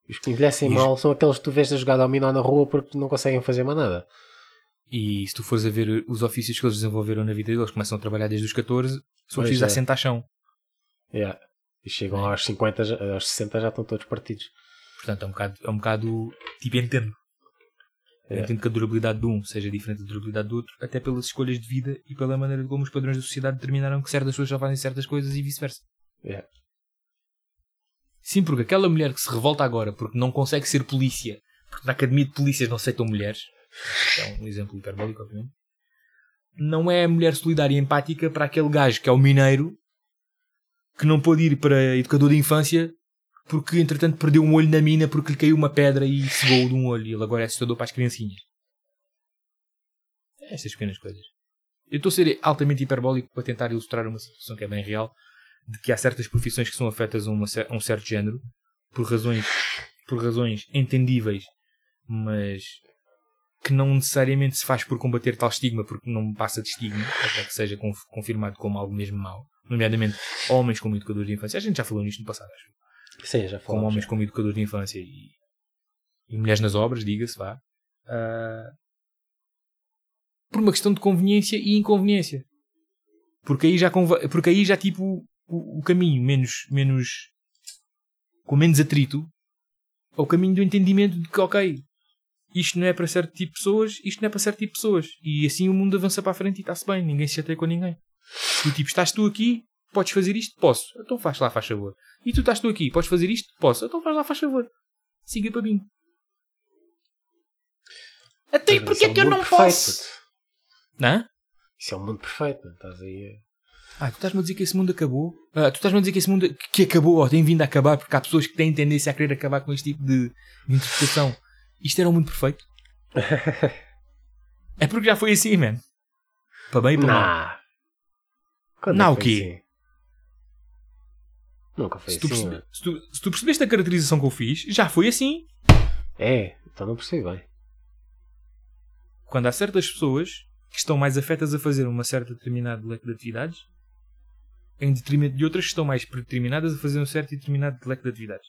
Os que envelhecem E os- mal são aqueles que tu vês a jogar dominó na rua porque não conseguem fazer mais nada. E se tu fores a ver os ofícios que eles desenvolveram na vida deles, começam a trabalhar desde os 14, são precisos é. assentar chão. Yeah. E chegam É. aos 50, já- aos 60 já estão todos partidos. Portanto, é um bocado, é um bocado tipo, entendo. Eu É. Entendo que a durabilidade de um seja diferente da durabilidade do outro, até pelas escolhas de vida e pela maneira como os padrões da sociedade determinaram que certas pessoas já fazem certas coisas e vice-versa. Yeah. Sim, porque aquela mulher que se revolta agora porque não consegue ser polícia, porque na academia de polícias não aceitam mulheres, é um exemplo hiperbólico, obviamente, não é a mulher solidária e empática para aquele gajo que é o mineiro que não pôde ir para educador de infância porque entretanto perdeu um olho na mina porque lhe caiu uma pedra e cegou de um olho e ele agora é assustador para as criancinhas. É Estas pequenas coisas. Eu estou a ser altamente hiperbólico para tentar ilustrar uma situação que é bem real de que há certas profissões que são afetas a, uma a um certo género por razões, por razões entendíveis, mas que não necessariamente se faz por combater tal estigma, porque não passa de estigma, até que seja conf- confirmado como algo mesmo mau. Nomeadamente, homens como educadores de infância. A gente já falou nisto no passado, acho. Sim, já Como falamos. homens como educadores de infância e, e mulheres nas obras, diga-se, vá. Ah, por uma questão de conveniência e inconveniência. Porque aí já, porque aí já tipo, o, o caminho menos, menos, com menos atrito, é o caminho do entendimento de que, ok, isto não é para certo tipo de pessoas, isto não é para certo tipo de pessoas. E assim o mundo avança para a frente e está-se bem, ninguém se chateia com ninguém. Do tipo, estás tu aqui, podes fazer isto? Posso. Então faz lá, faz favor. E tu estás tu aqui, podes fazer isto? Posso. Então faz lá, faz favor. Siga para mim. Até porque isso é que eu um não mundo perfeito, posso? Hã? Isso é um mundo perfeito, não estás aí. a- Ah, tu estás-me a dizer que esse mundo acabou? Ah, tu estás-me a dizer que esse mundo que acabou ou tem vindo a acabar porque há pessoas que têm tendência a querer acabar com este tipo de, de interpretação. Isto era um mundo perfeito? é porque já foi assim, man. Para bem e para mal. Quando Nah, é o quê? assim? Nunca foi Se tu, assim. percebe- se, tu, se tu percebeste a caracterização que eu fiz, já foi assim. É, então não percebi bem. Quando há certas pessoas que estão mais afetas a fazer uma certa determinado leque de atividades, em detrimento de outras que estão mais predeterminadas a fazer um certo determinado leque de atividades.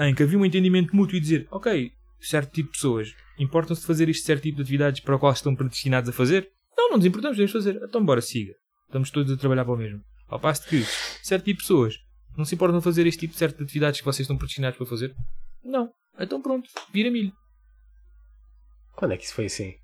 Em que havia um entendimento mútuo e dizer, ok, certo tipo de pessoas importam-se de fazer este certo tipo de atividades para o qual estão predestinados a fazer? Não, não nos importamos, devemos fazer. Então bora, siga. Estamos todos a trabalhar para o mesmo. Ao passo de que certo tipo de pessoas não se importam de fazer este tipo de certo de atividades que vocês estão predestinados para fazer? Não. Então pronto, vira milho. Quando é que isso foi assim?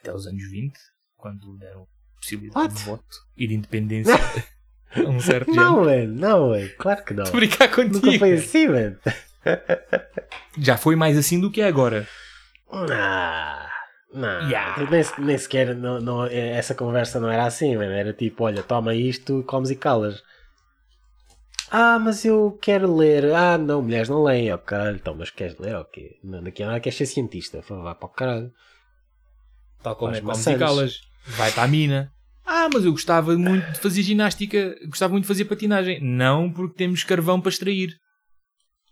até os anos 20, quando deram possibilidade What? de voto e de independência um certo Não, mano, não, mano. Claro que não. Estou a brincar contigo. Nunca foi assim, mano. Já foi mais assim do que é agora. Ah, não. Yeah. Nem, se- nem sequer não, não- essa conversa não era assim, mano. Era tipo, olha, toma isto, comes e calas. Ah, mas eu quero ler. Ah, não, mulheres não leem. Ok, então, mas queres ler? Ok. Não, daqui a nada queres ser cientista. Vai para o caralho. Tal como Mas é comes e calas. Vai para a mina. Ah, mas eu gostava muito de fazer ginástica, gostava muito de fazer patinagem. Não porque temos carvão para extrair.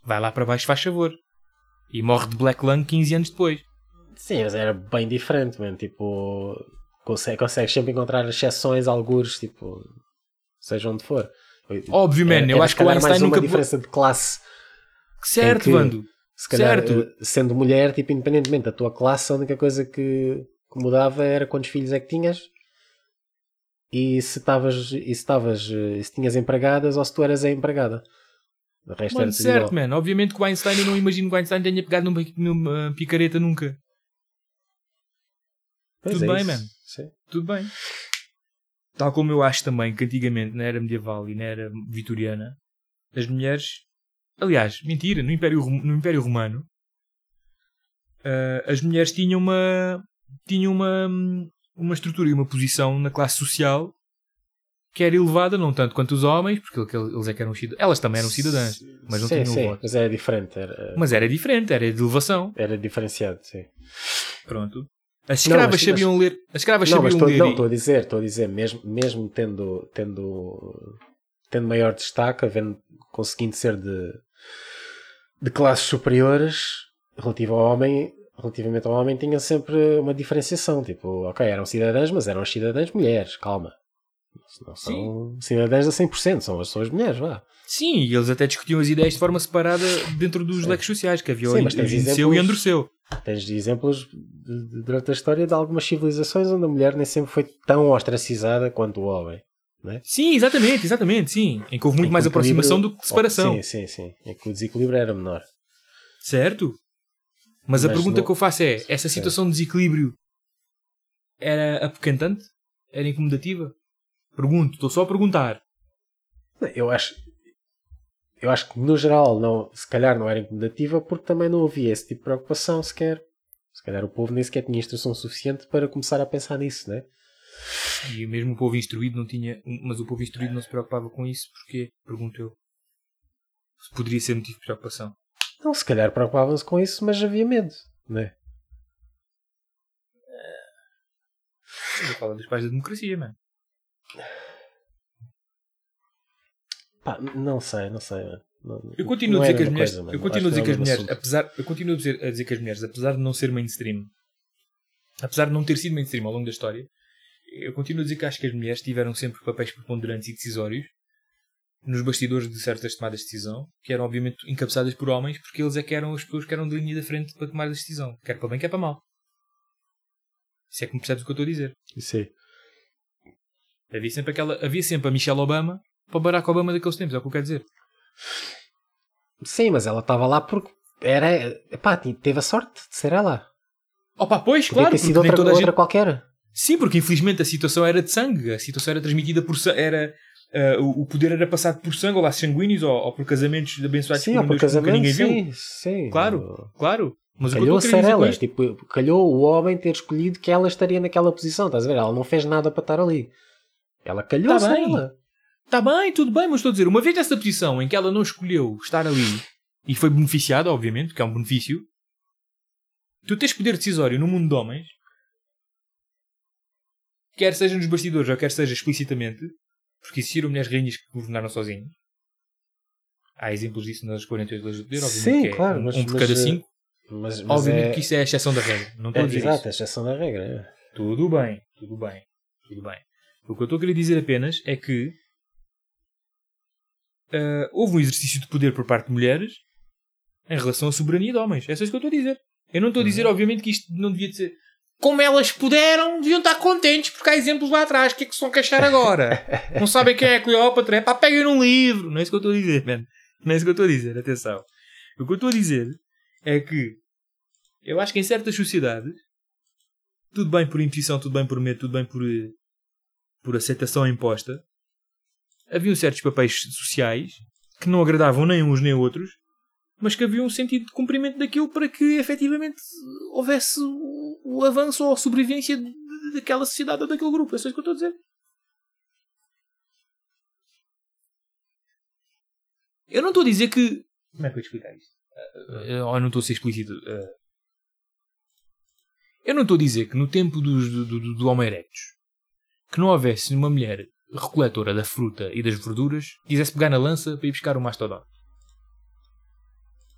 Vai lá para baixo, faz favor. E morre de Black Lung 15 anos depois. Sim, mas era bem diferente, mano. Tipo, consegue, consegues sempre encontrar exceções, algures, tipo, seja onde for. Óbvio, man, Era- eu acho que o Einstein mais uma nunca. diferença de classe. Certo, que- Vando. Se calhar, Certo. eh, sendo mulher, tipo, independentemente da tua classe, a única coisa que, que mudava era quantos filhos é que tinhas e se estavas, e se estavas, se tinhas empregadas ou se tu eras a empregada. O resto Mano, era certo, igual. man. Obviamente que o Einstein, eu não imagino que o Einstein tenha pegado numa, numa picareta nunca. Pois tudo é bem, isso. man. Sim. Tudo bem. Tal como eu acho também que antigamente, na era medieval e na era vitoriana, as mulheres. Aliás, mentira, no Império, no Império Romano, ah, as mulheres tinham uma. tinham uma. Uma estrutura e uma posição na classe social que era elevada, não tanto quanto os homens, porque eles é que eram cidadãs. Elas também eram cidadãs, mas não sim, tinham sim, voto. mas era diferente. Era, Mas era diferente, era de elevação. era diferenciado, sim. Pronto. As escravas mas- sabiam ler. As escravas Não, mas sabiam estou, ler. não, e- estou a dizer, estou a dizer, mesmo, mesmo tendo, tendo, tendo maior destaque, havendo, conseguindo ser de, de classes superiores, relativo ao homem, relativamente ao homem, tinha sempre uma diferenciação. Tipo, ok, eram cidadãs, mas eram as cidadãs mulheres, calma. Não são cidadãs a 100%, são as, são as mulheres, vá. Sim, e eles até discutiam as ideias de forma separada dentro dos leques sociais, que havia Sim, o mas tens Endureceu exemplos- e Endureceu. Tens exemplos de- de- durante a história de algumas civilizações onde a mulher nem sempre foi tão ostracizada quanto o homem. Sim, exatamente, exatamente, sim. Em que houve muito Em mais aproximação do que separação. Sim, sim, sim. É que o desequilíbrio era menor. Certo? Mas, a Mas pergunta não- que eu faço é: essa situação de desequilíbrio era apocantante? Era incomodativa? Pergunto, estou só a perguntar. Eu acho, eu acho que no geral não, se calhar não era incomodativa porque também não havia esse tipo de preocupação sequer. Se calhar o povo nem sequer tinha instrução suficiente para começar a pensar nisso, né? E mesmo o povo instruído não tinha. Mas o povo instruído não se preocupava com isso, porquê? Pergunto eu. Se Poderia ser motivo de preocupação. Não, se calhar preocupavam-se com isso, mas havia medo, né? Eu falo dos pais da democracia, mano. Pá, não sei, não sei. mano. Não- Eu continuo não a é dizer que as mulheres, coisa, eu continuo a dizer que é as mulheres, assunto. apesar, eu continuo a dizer, a dizer que as mulheres, apesar de não ser mainstream, apesar de não ter sido mainstream ao longo da história, eu continuo a dizer que acho que as mulheres tiveram sempre papéis preponderantes e decisórios nos bastidores de certas tomadas de decisão, que eram obviamente encabeçadas por homens, porque eles é que eram as pessoas que eram de linha da frente para tomar a decisão, quer para bem, quer para mal. Se é que me percebes o que eu estou a dizer. Sim. Havia sempre aquela, havia sempre a Michelle Obama para o Barack Obama daqueles tempos, é o que eu quero dizer. Sim, mas ela estava lá porque era. Epá, teve a sorte de ser ela. Opa, pois, Podia claro, ter sido outra, toda outra gente... qualquer. Sim, porque infelizmente a situação era de sangue, a situação era transmitida por era ah, o o poder era passado por sangue, ou laços sanguíneos, ou, ou por casamentos abençoados Sim, por por que ninguém viu. sim, sim. Claro, claro. Mas Calhou a ser isto- tipo, calhou o homem ter escolhido que ela estaria naquela posição, estás a ver? Ela não fez nada para estar ali. Ela calhou Tá bem. ela. Está bem, tudo bem, mas estou a dizer, uma vez nessa posição em que ela não escolheu estar ali e foi beneficiada, obviamente, que é um benefício, tu tens poder decisório no mundo de homens, quer seja nos bastidores ou quer seja explicitamente, porque existiram mulheres rainhas que governaram sozinhas. Há exemplos disso nas 48 leis do poder, obviamente Sim, é claro, um, mas- um por mas, cada eh, cinco. Mas, mas Obviamente é, que isso é a exceção da regra. Não estou é, a dizer exato, isso. a exceção da regra. é. Tudo bem, tudo bem, tudo bem. O que eu estou a querer dizer apenas é que ah, houve um exercício de poder por parte de mulheres em relação à soberania de homens. É só isso que eu estou a dizer. Eu não estou a dizer, obviamente, que isto não devia de ser. Como elas puderam, deviam estar contentes porque há exemplos lá atrás. O que é que se vão queixar agora? não sabem quem é a Cleópatra? É pá, peguem num livro. Não é isso que eu estou a dizer, man. Não é isso que eu estou a dizer. Atenção. O que eu estou a dizer é que eu acho que em certas sociedades tudo bem por imposição, tudo bem por medo, tudo bem por, eh, por aceitação imposta. Haviam certos papéis sociais que não agradavam nem uns nem outros, mas que havia um sentido de cumprimento daquilo para que efetivamente houvesse o, o avanço ou a sobrevivência daquela sociedade ou daquele grupo. É só isso que eu estou a dizer. Eu não estou a dizer que. Como é que eu explicar isto? Eh, eh, eu não estou a ser explícito? Eh, eu não estou a dizer que no tempo dos- do, do, do Homo erectus que não houvesse uma mulher recoletora da fruta e das verduras que quisesse pegar na lança para ir buscar o mastodonte.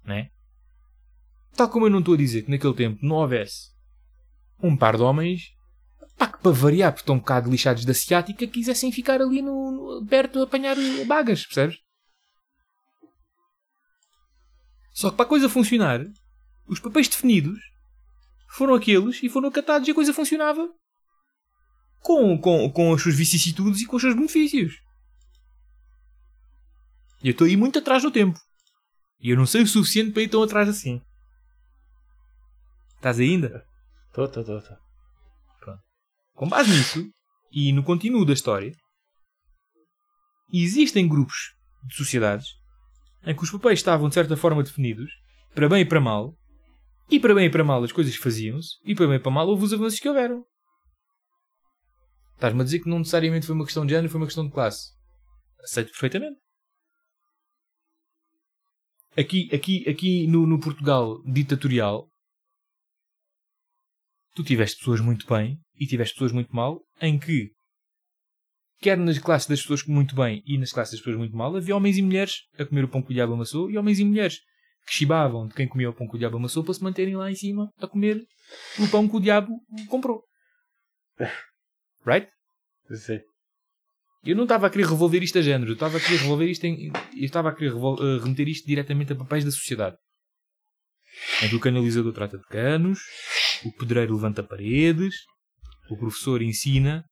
Não é? Tal como eu não estou a dizer que naquele tempo não houvesse um par de homens pá, que para variar, porque estão um bocado lixados da ciática, quisessem ficar ali no, no- perto a apanhar bagas, percebes? Só que para a coisa funcionar, os papéis definidos foram aqueles e foram acatados e a coisa funcionava com, com, com as suas vicissitudes e com os seus benefícios. E eu estou aí muito atrás no tempo. E eu não sei o suficiente para ir tão atrás assim. Estás ainda? Tô, tô, tô, tô. Com base nisso, e no continuo da história, existem grupos de sociedades em que os papéis estavam de certa forma definidos, para bem e para mal, e para bem e para mal as coisas faziam-se, e para bem e para mal houve os avanços que houveram. Estás-me a dizer que não necessariamente foi uma questão de género, foi uma questão de classe. Aceito perfeitamente. Aqui, aqui, aqui no, no Portugal ditatorial, tu tiveste pessoas muito bem e tiveste pessoas muito mal, em que, quer nas classes das pessoas muito bem e nas classes das pessoas muito mal, havia homens e mulheres a comer o pão que o diabo amassou e homens e mulheres que chibavam de quem comia o pão que o diabo amassou para se manterem lá em cima a comer o pão que o diabo comprou. Right? Sim. Eu não estava a querer revolver isto a género, eu estava a querer revolver isto em, eu estava a querer eh, remeter isto diretamente a papéis da sociedade. Em que o canalizador trata de canos, o pedreiro levanta paredes, o professor ensina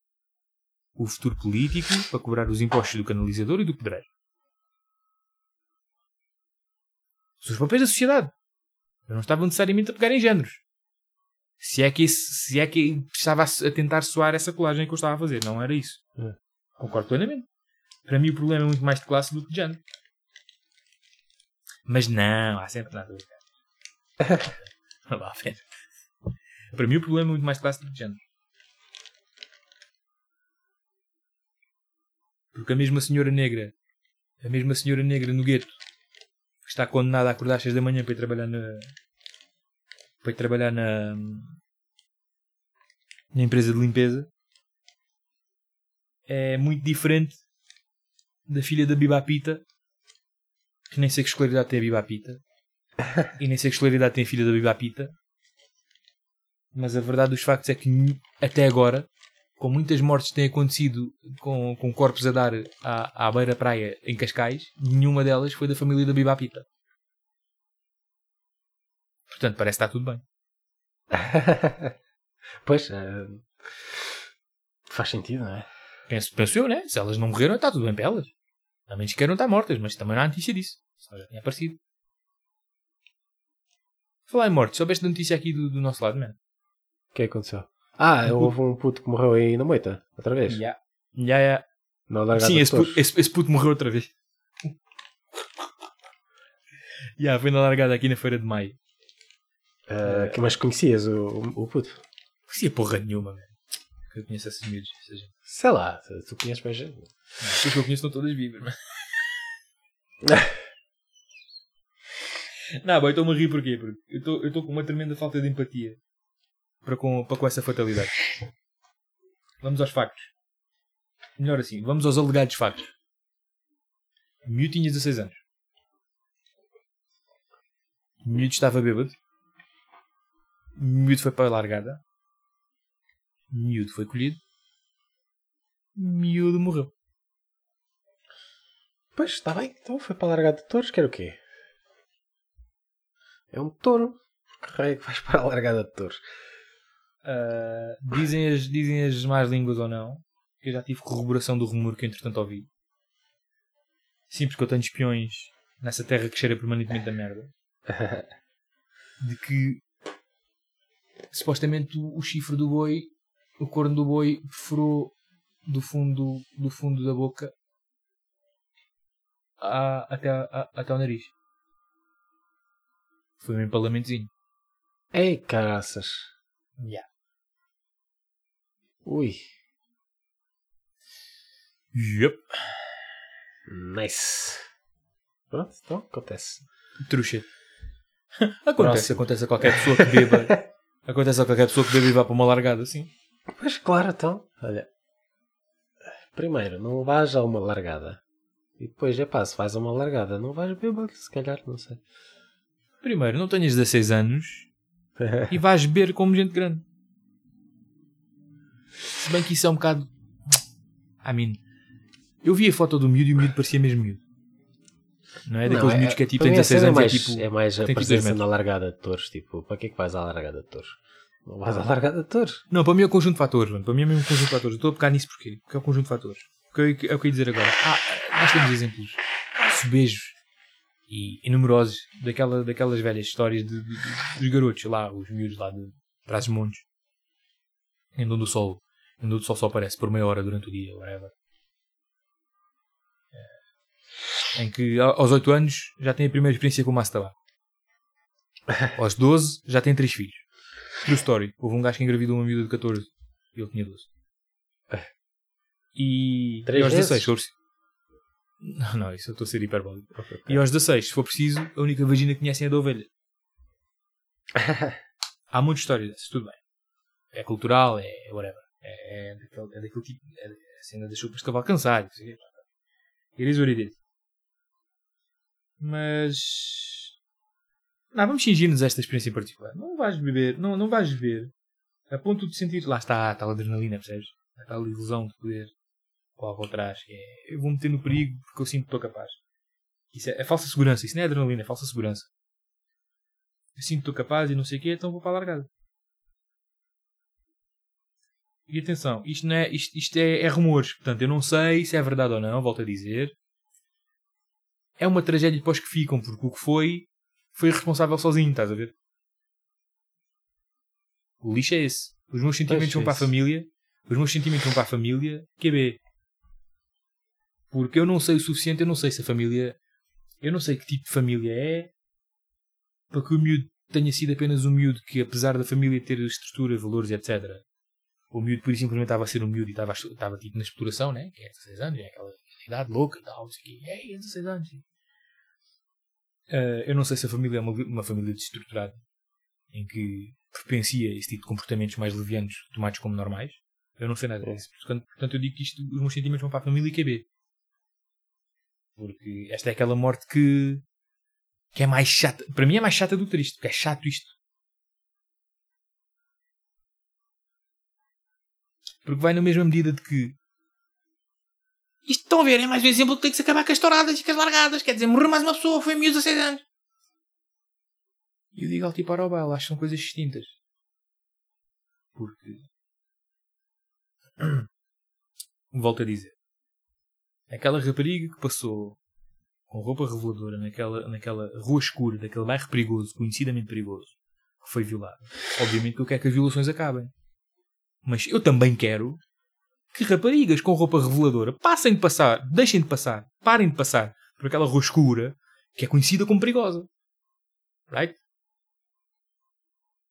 o futuro político para cobrar os impostos do canalizador e do pedreiro. São os papéis da sociedade. Eu não estava necessariamente a pegar em géneros. Se é que, se é que estava a tentar soar essa colagem que eu estava a fazer, não era isso. É. Concordo plenamente. Para mim o problema é muito mais de classe do que de género. Mas não, há sempre nada a. Vá à frente. Para mim o problema é muito mais de classe do que de género. Porque a mesma senhora negra, a mesma senhora negra no gueto, que está condenada a acordar às 6 da manhã para ir trabalhar na. para ir trabalhar na. na empresa de limpeza, é muito diferente da filha da Bibapita, que nem sei que escolaridade tem a Bibapita, e nem sei que escolaridade tem a filha da Bibapita, mas a verdade dos factos é que até agora, com muitas mortes que têm acontecido com, com corpos a dar à, à beira-praia em Cascais, nenhuma delas foi da família da Bibapita. Portanto, parece que está tudo bem. pois, eh, faz sentido, não é? Penso, penso eu, né? Se elas não morreram, está tudo bem para elas. A menos que queiram estar mortas, mas também não há notícia disso. Só já tinha aparecido. Falar em mortes, soubeste da notícia aqui do, do nosso lado, mano? O que é que aconteceu? Ah, Um houve um puto que morreu aí na moita, outra vez. Já. Já, já. Sim, esse puto, esse, esse puto morreu outra vez. Já, foi na largada aqui na Feira de Maio. Que mais conhecias o, o, o puto? Não fazia porra nenhuma, mano. Eu conheço essas miúdas, essa gente. Sei lá, tu conheces mais gente. As que eu conheço estão todas vivas, mano. Não, boy, estou-me a rir porquê? Porque eu estou- eu estou com uma tremenda falta de empatia para com, para com essa fatalidade. Vamos aos factos. Melhor assim, vamos aos alegados factos. O miúdo tinha 16 anos. O miúdo estava bêbado. O miúdo foi para a largada. O miúdo foi colhido. Miúdo morreu. Pois, está bem. Então foi para a largada de touros, que era o quê? É um touro. Que raio que vais para a largada de touros? Ah, dizem, as, dizem as más línguas ou não. Eu já tive corroboração do rumor que entretanto ouvi. Sim, porque eu tenho espiões nessa terra que cheira permanentemente a merda. De que supostamente o, o chifre do boi, o corno do boi, perfurou do fundo, do fundo da boca a- até, a- até ao nariz. Foi um empalamentozinho. Ei, caraças. Yeah. Ui. Yep. Nice. Pronto, então acontece. Truxa. Acontece, acontece a qualquer pessoa que beba. acontece a qualquer pessoa que beba e vá para uma largada, sim. Pois claro, então. Olha. Primeiro, não vais a uma largada. E depois, é pá, se vais a uma largada, não vais beber, se calhar, não sei. Primeiro, não tenhas 16 anos e vais beber como gente grande. Se bem que isso é um bocado. I mean, eu vi a foto do miúdo e o miúdo parecia mesmo miúdo. Não é daqueles miúdos que é tipo, tem mim a 16 cena anos é e é mais, tipo. é mais a tipo dois presença na largada de touros. Tipo, para que é que vais à largada de touros? Não vais de touros. Não, para mim é o conjunto de fatores, mano. Para mim é mesmo um conjunto de fatores. Estou a pegar nisso porquê? Porque é o conjunto de fatores. O que eu- é o que eu ia dizer agora. Ah, nós temos exemplos subejos e, e numerosos daquela, daquelas velhas histórias de, de- de- dos garotos lá, os miúdos lá de trás dos montes, em onde o sol, em onde o sol só aparece por meia hora durante o dia, whatever. É, Em que aos 8 anos já tem a primeira experiência com o maço. Aos 12 já tem 3 filhos. True story. Houve um gajo que engravidou uma miúda de 14 e ele tinha 12. E, Três e aos vezes? 16, se for preciso. Não, não, isso eu estou a ser hiperbólico. E aos 16, se for preciso, a única vagina que conhecem é a da ovelha. Há muitas histórias dessas, tudo bem. É cultural, é whatever. É, é, daquele, é daquele tipo. É a cena das chupas de cavalo cansado. quê. It is what it is. Mas. Não, vamos fingir-nos esta experiência em particular. Não vais beber, não, não vais beber a ponto de sentir. Lá está a tal adrenalina, percebes? A tal ilusão de poder. Algo atrás. É, eu vou meter no perigo porque eu sinto que estou capaz. Isso é, é falsa segurança. Isso não é adrenalina, é falsa segurança. Eu sinto que estou capaz e não sei o quê, então vou para a largada. E atenção, isto, não é, isto, isto é, é rumores. Portanto, eu não sei se é verdade ou não, volto a dizer. É uma tragédia para os que ficam, porque o que foi, foi responsável sozinho, estás a ver? O lixo é esse. Os meus sentimentos vão para a isso. família. Os meus sentimentos vão para a família. QB. Porque eu não sei o suficiente, eu não sei se a família. Eu não sei que tipo de família é. Para que o miúdo tenha sido apenas um miúdo que, apesar da família ter estrutura, valores, etc. O miúdo por isso simplesmente estava a ser um miúdo e estava, estava tipo na exploração, né? Que é 16 anos, é aquela idade louca e tal, não sei o quê. É 16 anos. Ah, eu não sei se a família é uma, uma família desestruturada em que propencia esse tipo de comportamentos mais levianos tomados como normais. Eu não sei nada disso. Portanto, portanto, eu digo que isto, os meus sentimentos vão para a família e QB. Porque esta é aquela morte que, que é mais chata. Para mim é mais chata do que triste, porque é chato isto. Porque vai na mesma medida de que. Isto estão a ver, é mais um exemplo que tem que se acabar com as touradas e com as largadas. Quer dizer, morrer mais uma pessoa, foi miúdo a 6 anos. E eu digo ao tipo Arobel, acho que são coisas distintas. Porque. Volto a dizer. Aquela rapariga que passou com roupa reveladora naquela, naquela rua escura, daquele bairro perigoso, conhecidamente perigoso, que foi violada. Obviamente que eu quero que as violações acabem. Mas eu também quero que raparigas com roupa reveladora passem de passar, deixem de passar, parem de passar por aquela rua escura que é conhecida como perigosa. Right?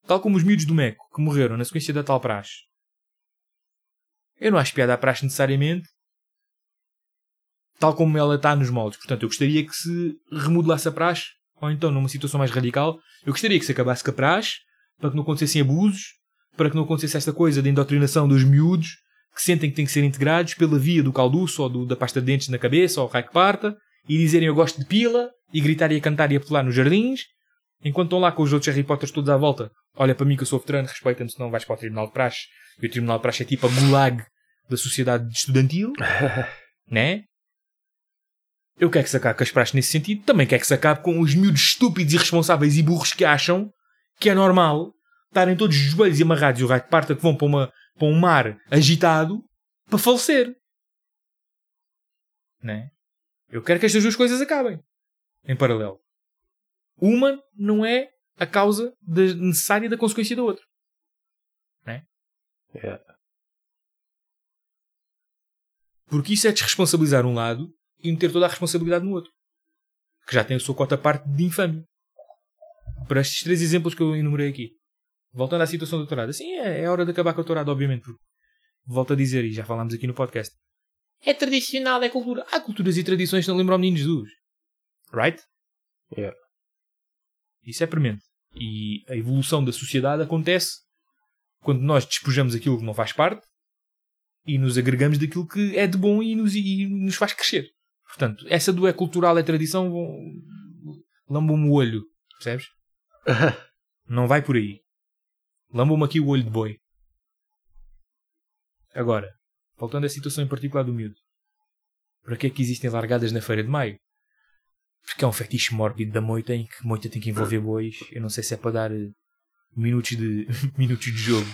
Tal como os miúdos do Meco que morreram na sequência da tal praxe. Eu não acho piada à praxe necessariamente, tal como ela está nos moldes. Portanto, eu gostaria que se remodelasse a praxe, ou então numa situação mais radical, eu gostaria que se acabasse com a praxe, para que não acontecessem abusos, para que não acontecesse esta coisa de indoctrinação dos miúdos, que sentem que têm que ser integrados pela via do calduço ou do- da pasta de dentes na cabeça ou o raio que parta e dizerem eu gosto de pila e gritar e a cantar e a pular nos jardins enquanto estão lá com os outros Harry Potters todos à volta. Olha para mim que eu sou veterano, respeita-me senão vais para o Tribunal de Praxe. E o Tribunal de Praxe é tipo a gulag da sociedade estudantil, né? Eu quero que se acabe com as praxes nesse sentido, também quero que se acabe com os miúdos estúpidos, irresponsáveis e burros que acham que é normal estarem todos os joelhos e amarrados e o raio de parta que vão para, uma, para um mar agitado para falecer. Né? Eu quero que estas duas coisas acabem em paralelo. Uma não é a causa da- necessária da consequência da outra. Yeah. Porque isso é desresponsabilizar um lado e meter toda a responsabilidade no outro. Que já tem a sua cota parte de infâmia. Para estes três exemplos que eu enumerei aqui. Voltando à situação do doutorado. Sim, é, é hora de acabar com o doutorado, obviamente. porque Volto a dizer, e já falámos aqui no podcast. É tradicional, é cultura. Há culturas e tradições que não lembram ao menino Jesus. Right? Yeah. Isso é premente. E a evolução da sociedade acontece quando nós despojamos aquilo que não faz parte e nos agregamos daquilo que é de bom e nos, e nos faz crescer. Portanto, essa do é cultural, é tradição, lambam-me o olho. Percebes? Não vai por aí. Lambam-me aqui o olho de boi. Agora, voltando à situação em particular do miúdo. Para que é que existem largadas na feira de maio? Porque é um fetiche mórbido da moita em que moita tem que envolver bois. Eu não sei se é para dar eh, minutos de, minutos de jogo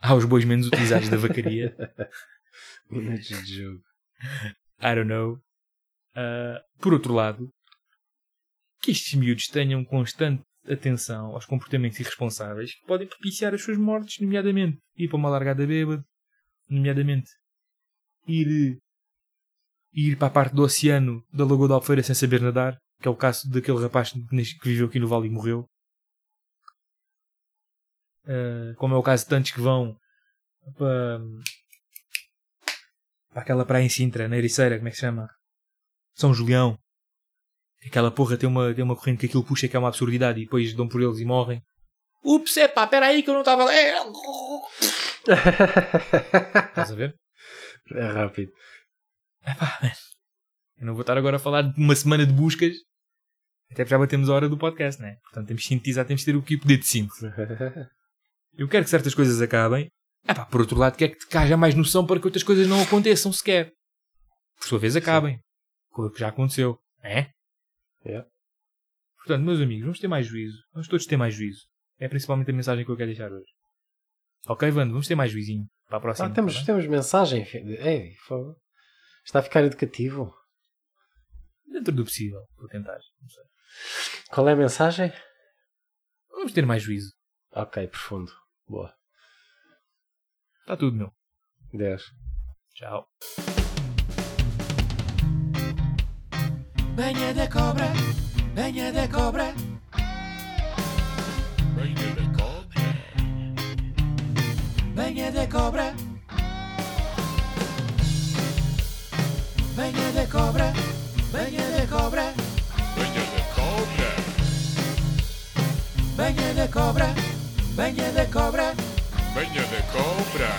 aos bois menos utilizados da vacaria. Minutos de jogo. I don't know. Ah, por outro lado, que estes miúdos tenham constante atenção aos comportamentos irresponsáveis que podem propiciar as suas mortes, nomeadamente ir para uma largada bêbada, nomeadamente ir, ir para a parte do oceano da Lagoa da Alfeira sem saber nadar, que é o caso daquele rapaz que viveu aqui no Vale e morreu. Ah, como é o caso de tantos que vão para, para aquela praia em Sintra, na Ericeira, como é que se chama? São Julião. Aquela porra tem uma, tem uma corrente que aquilo puxa que é uma absurdidade e depois dão por eles e morrem. Ups, é pá, espera aí que eu não estava... É. Estás a ver? é rápido. Eu não vou estar agora a falar de uma semana de buscas. Até porque já batemos a hora do podcast, né? Portanto, temos de sintetizar, temos de ter o que poder de síntese. Eu quero que certas coisas acabem. É pá, por outro lado, quero que haja mais noção para que outras coisas não aconteçam sequer. Por sua vez, acabem. Com o que já aconteceu. É? Yeah. Portanto, meus amigos, vamos ter mais juízo. Vamos todos ter mais juízo. É principalmente a mensagem que eu quero deixar hoje. Ok, Vando, vamos ter mais juizinho para a próxima. Ah, temos, tá temos mensagem. Ei, fogo. Está a ficar educativo. Dentro do possível, vou tentar. Qual é a mensagem? Vamos ter mais juízo. Ok, profundo. Boa. Está tudo, meu. 10. Tchau. Venha de cobra, venha de cobra, Venha de cobra. venha de cobra. Venha de cobra, venha de cobra, Venha de cobra. venha de cobra, venha de cobra. Venha de cobra.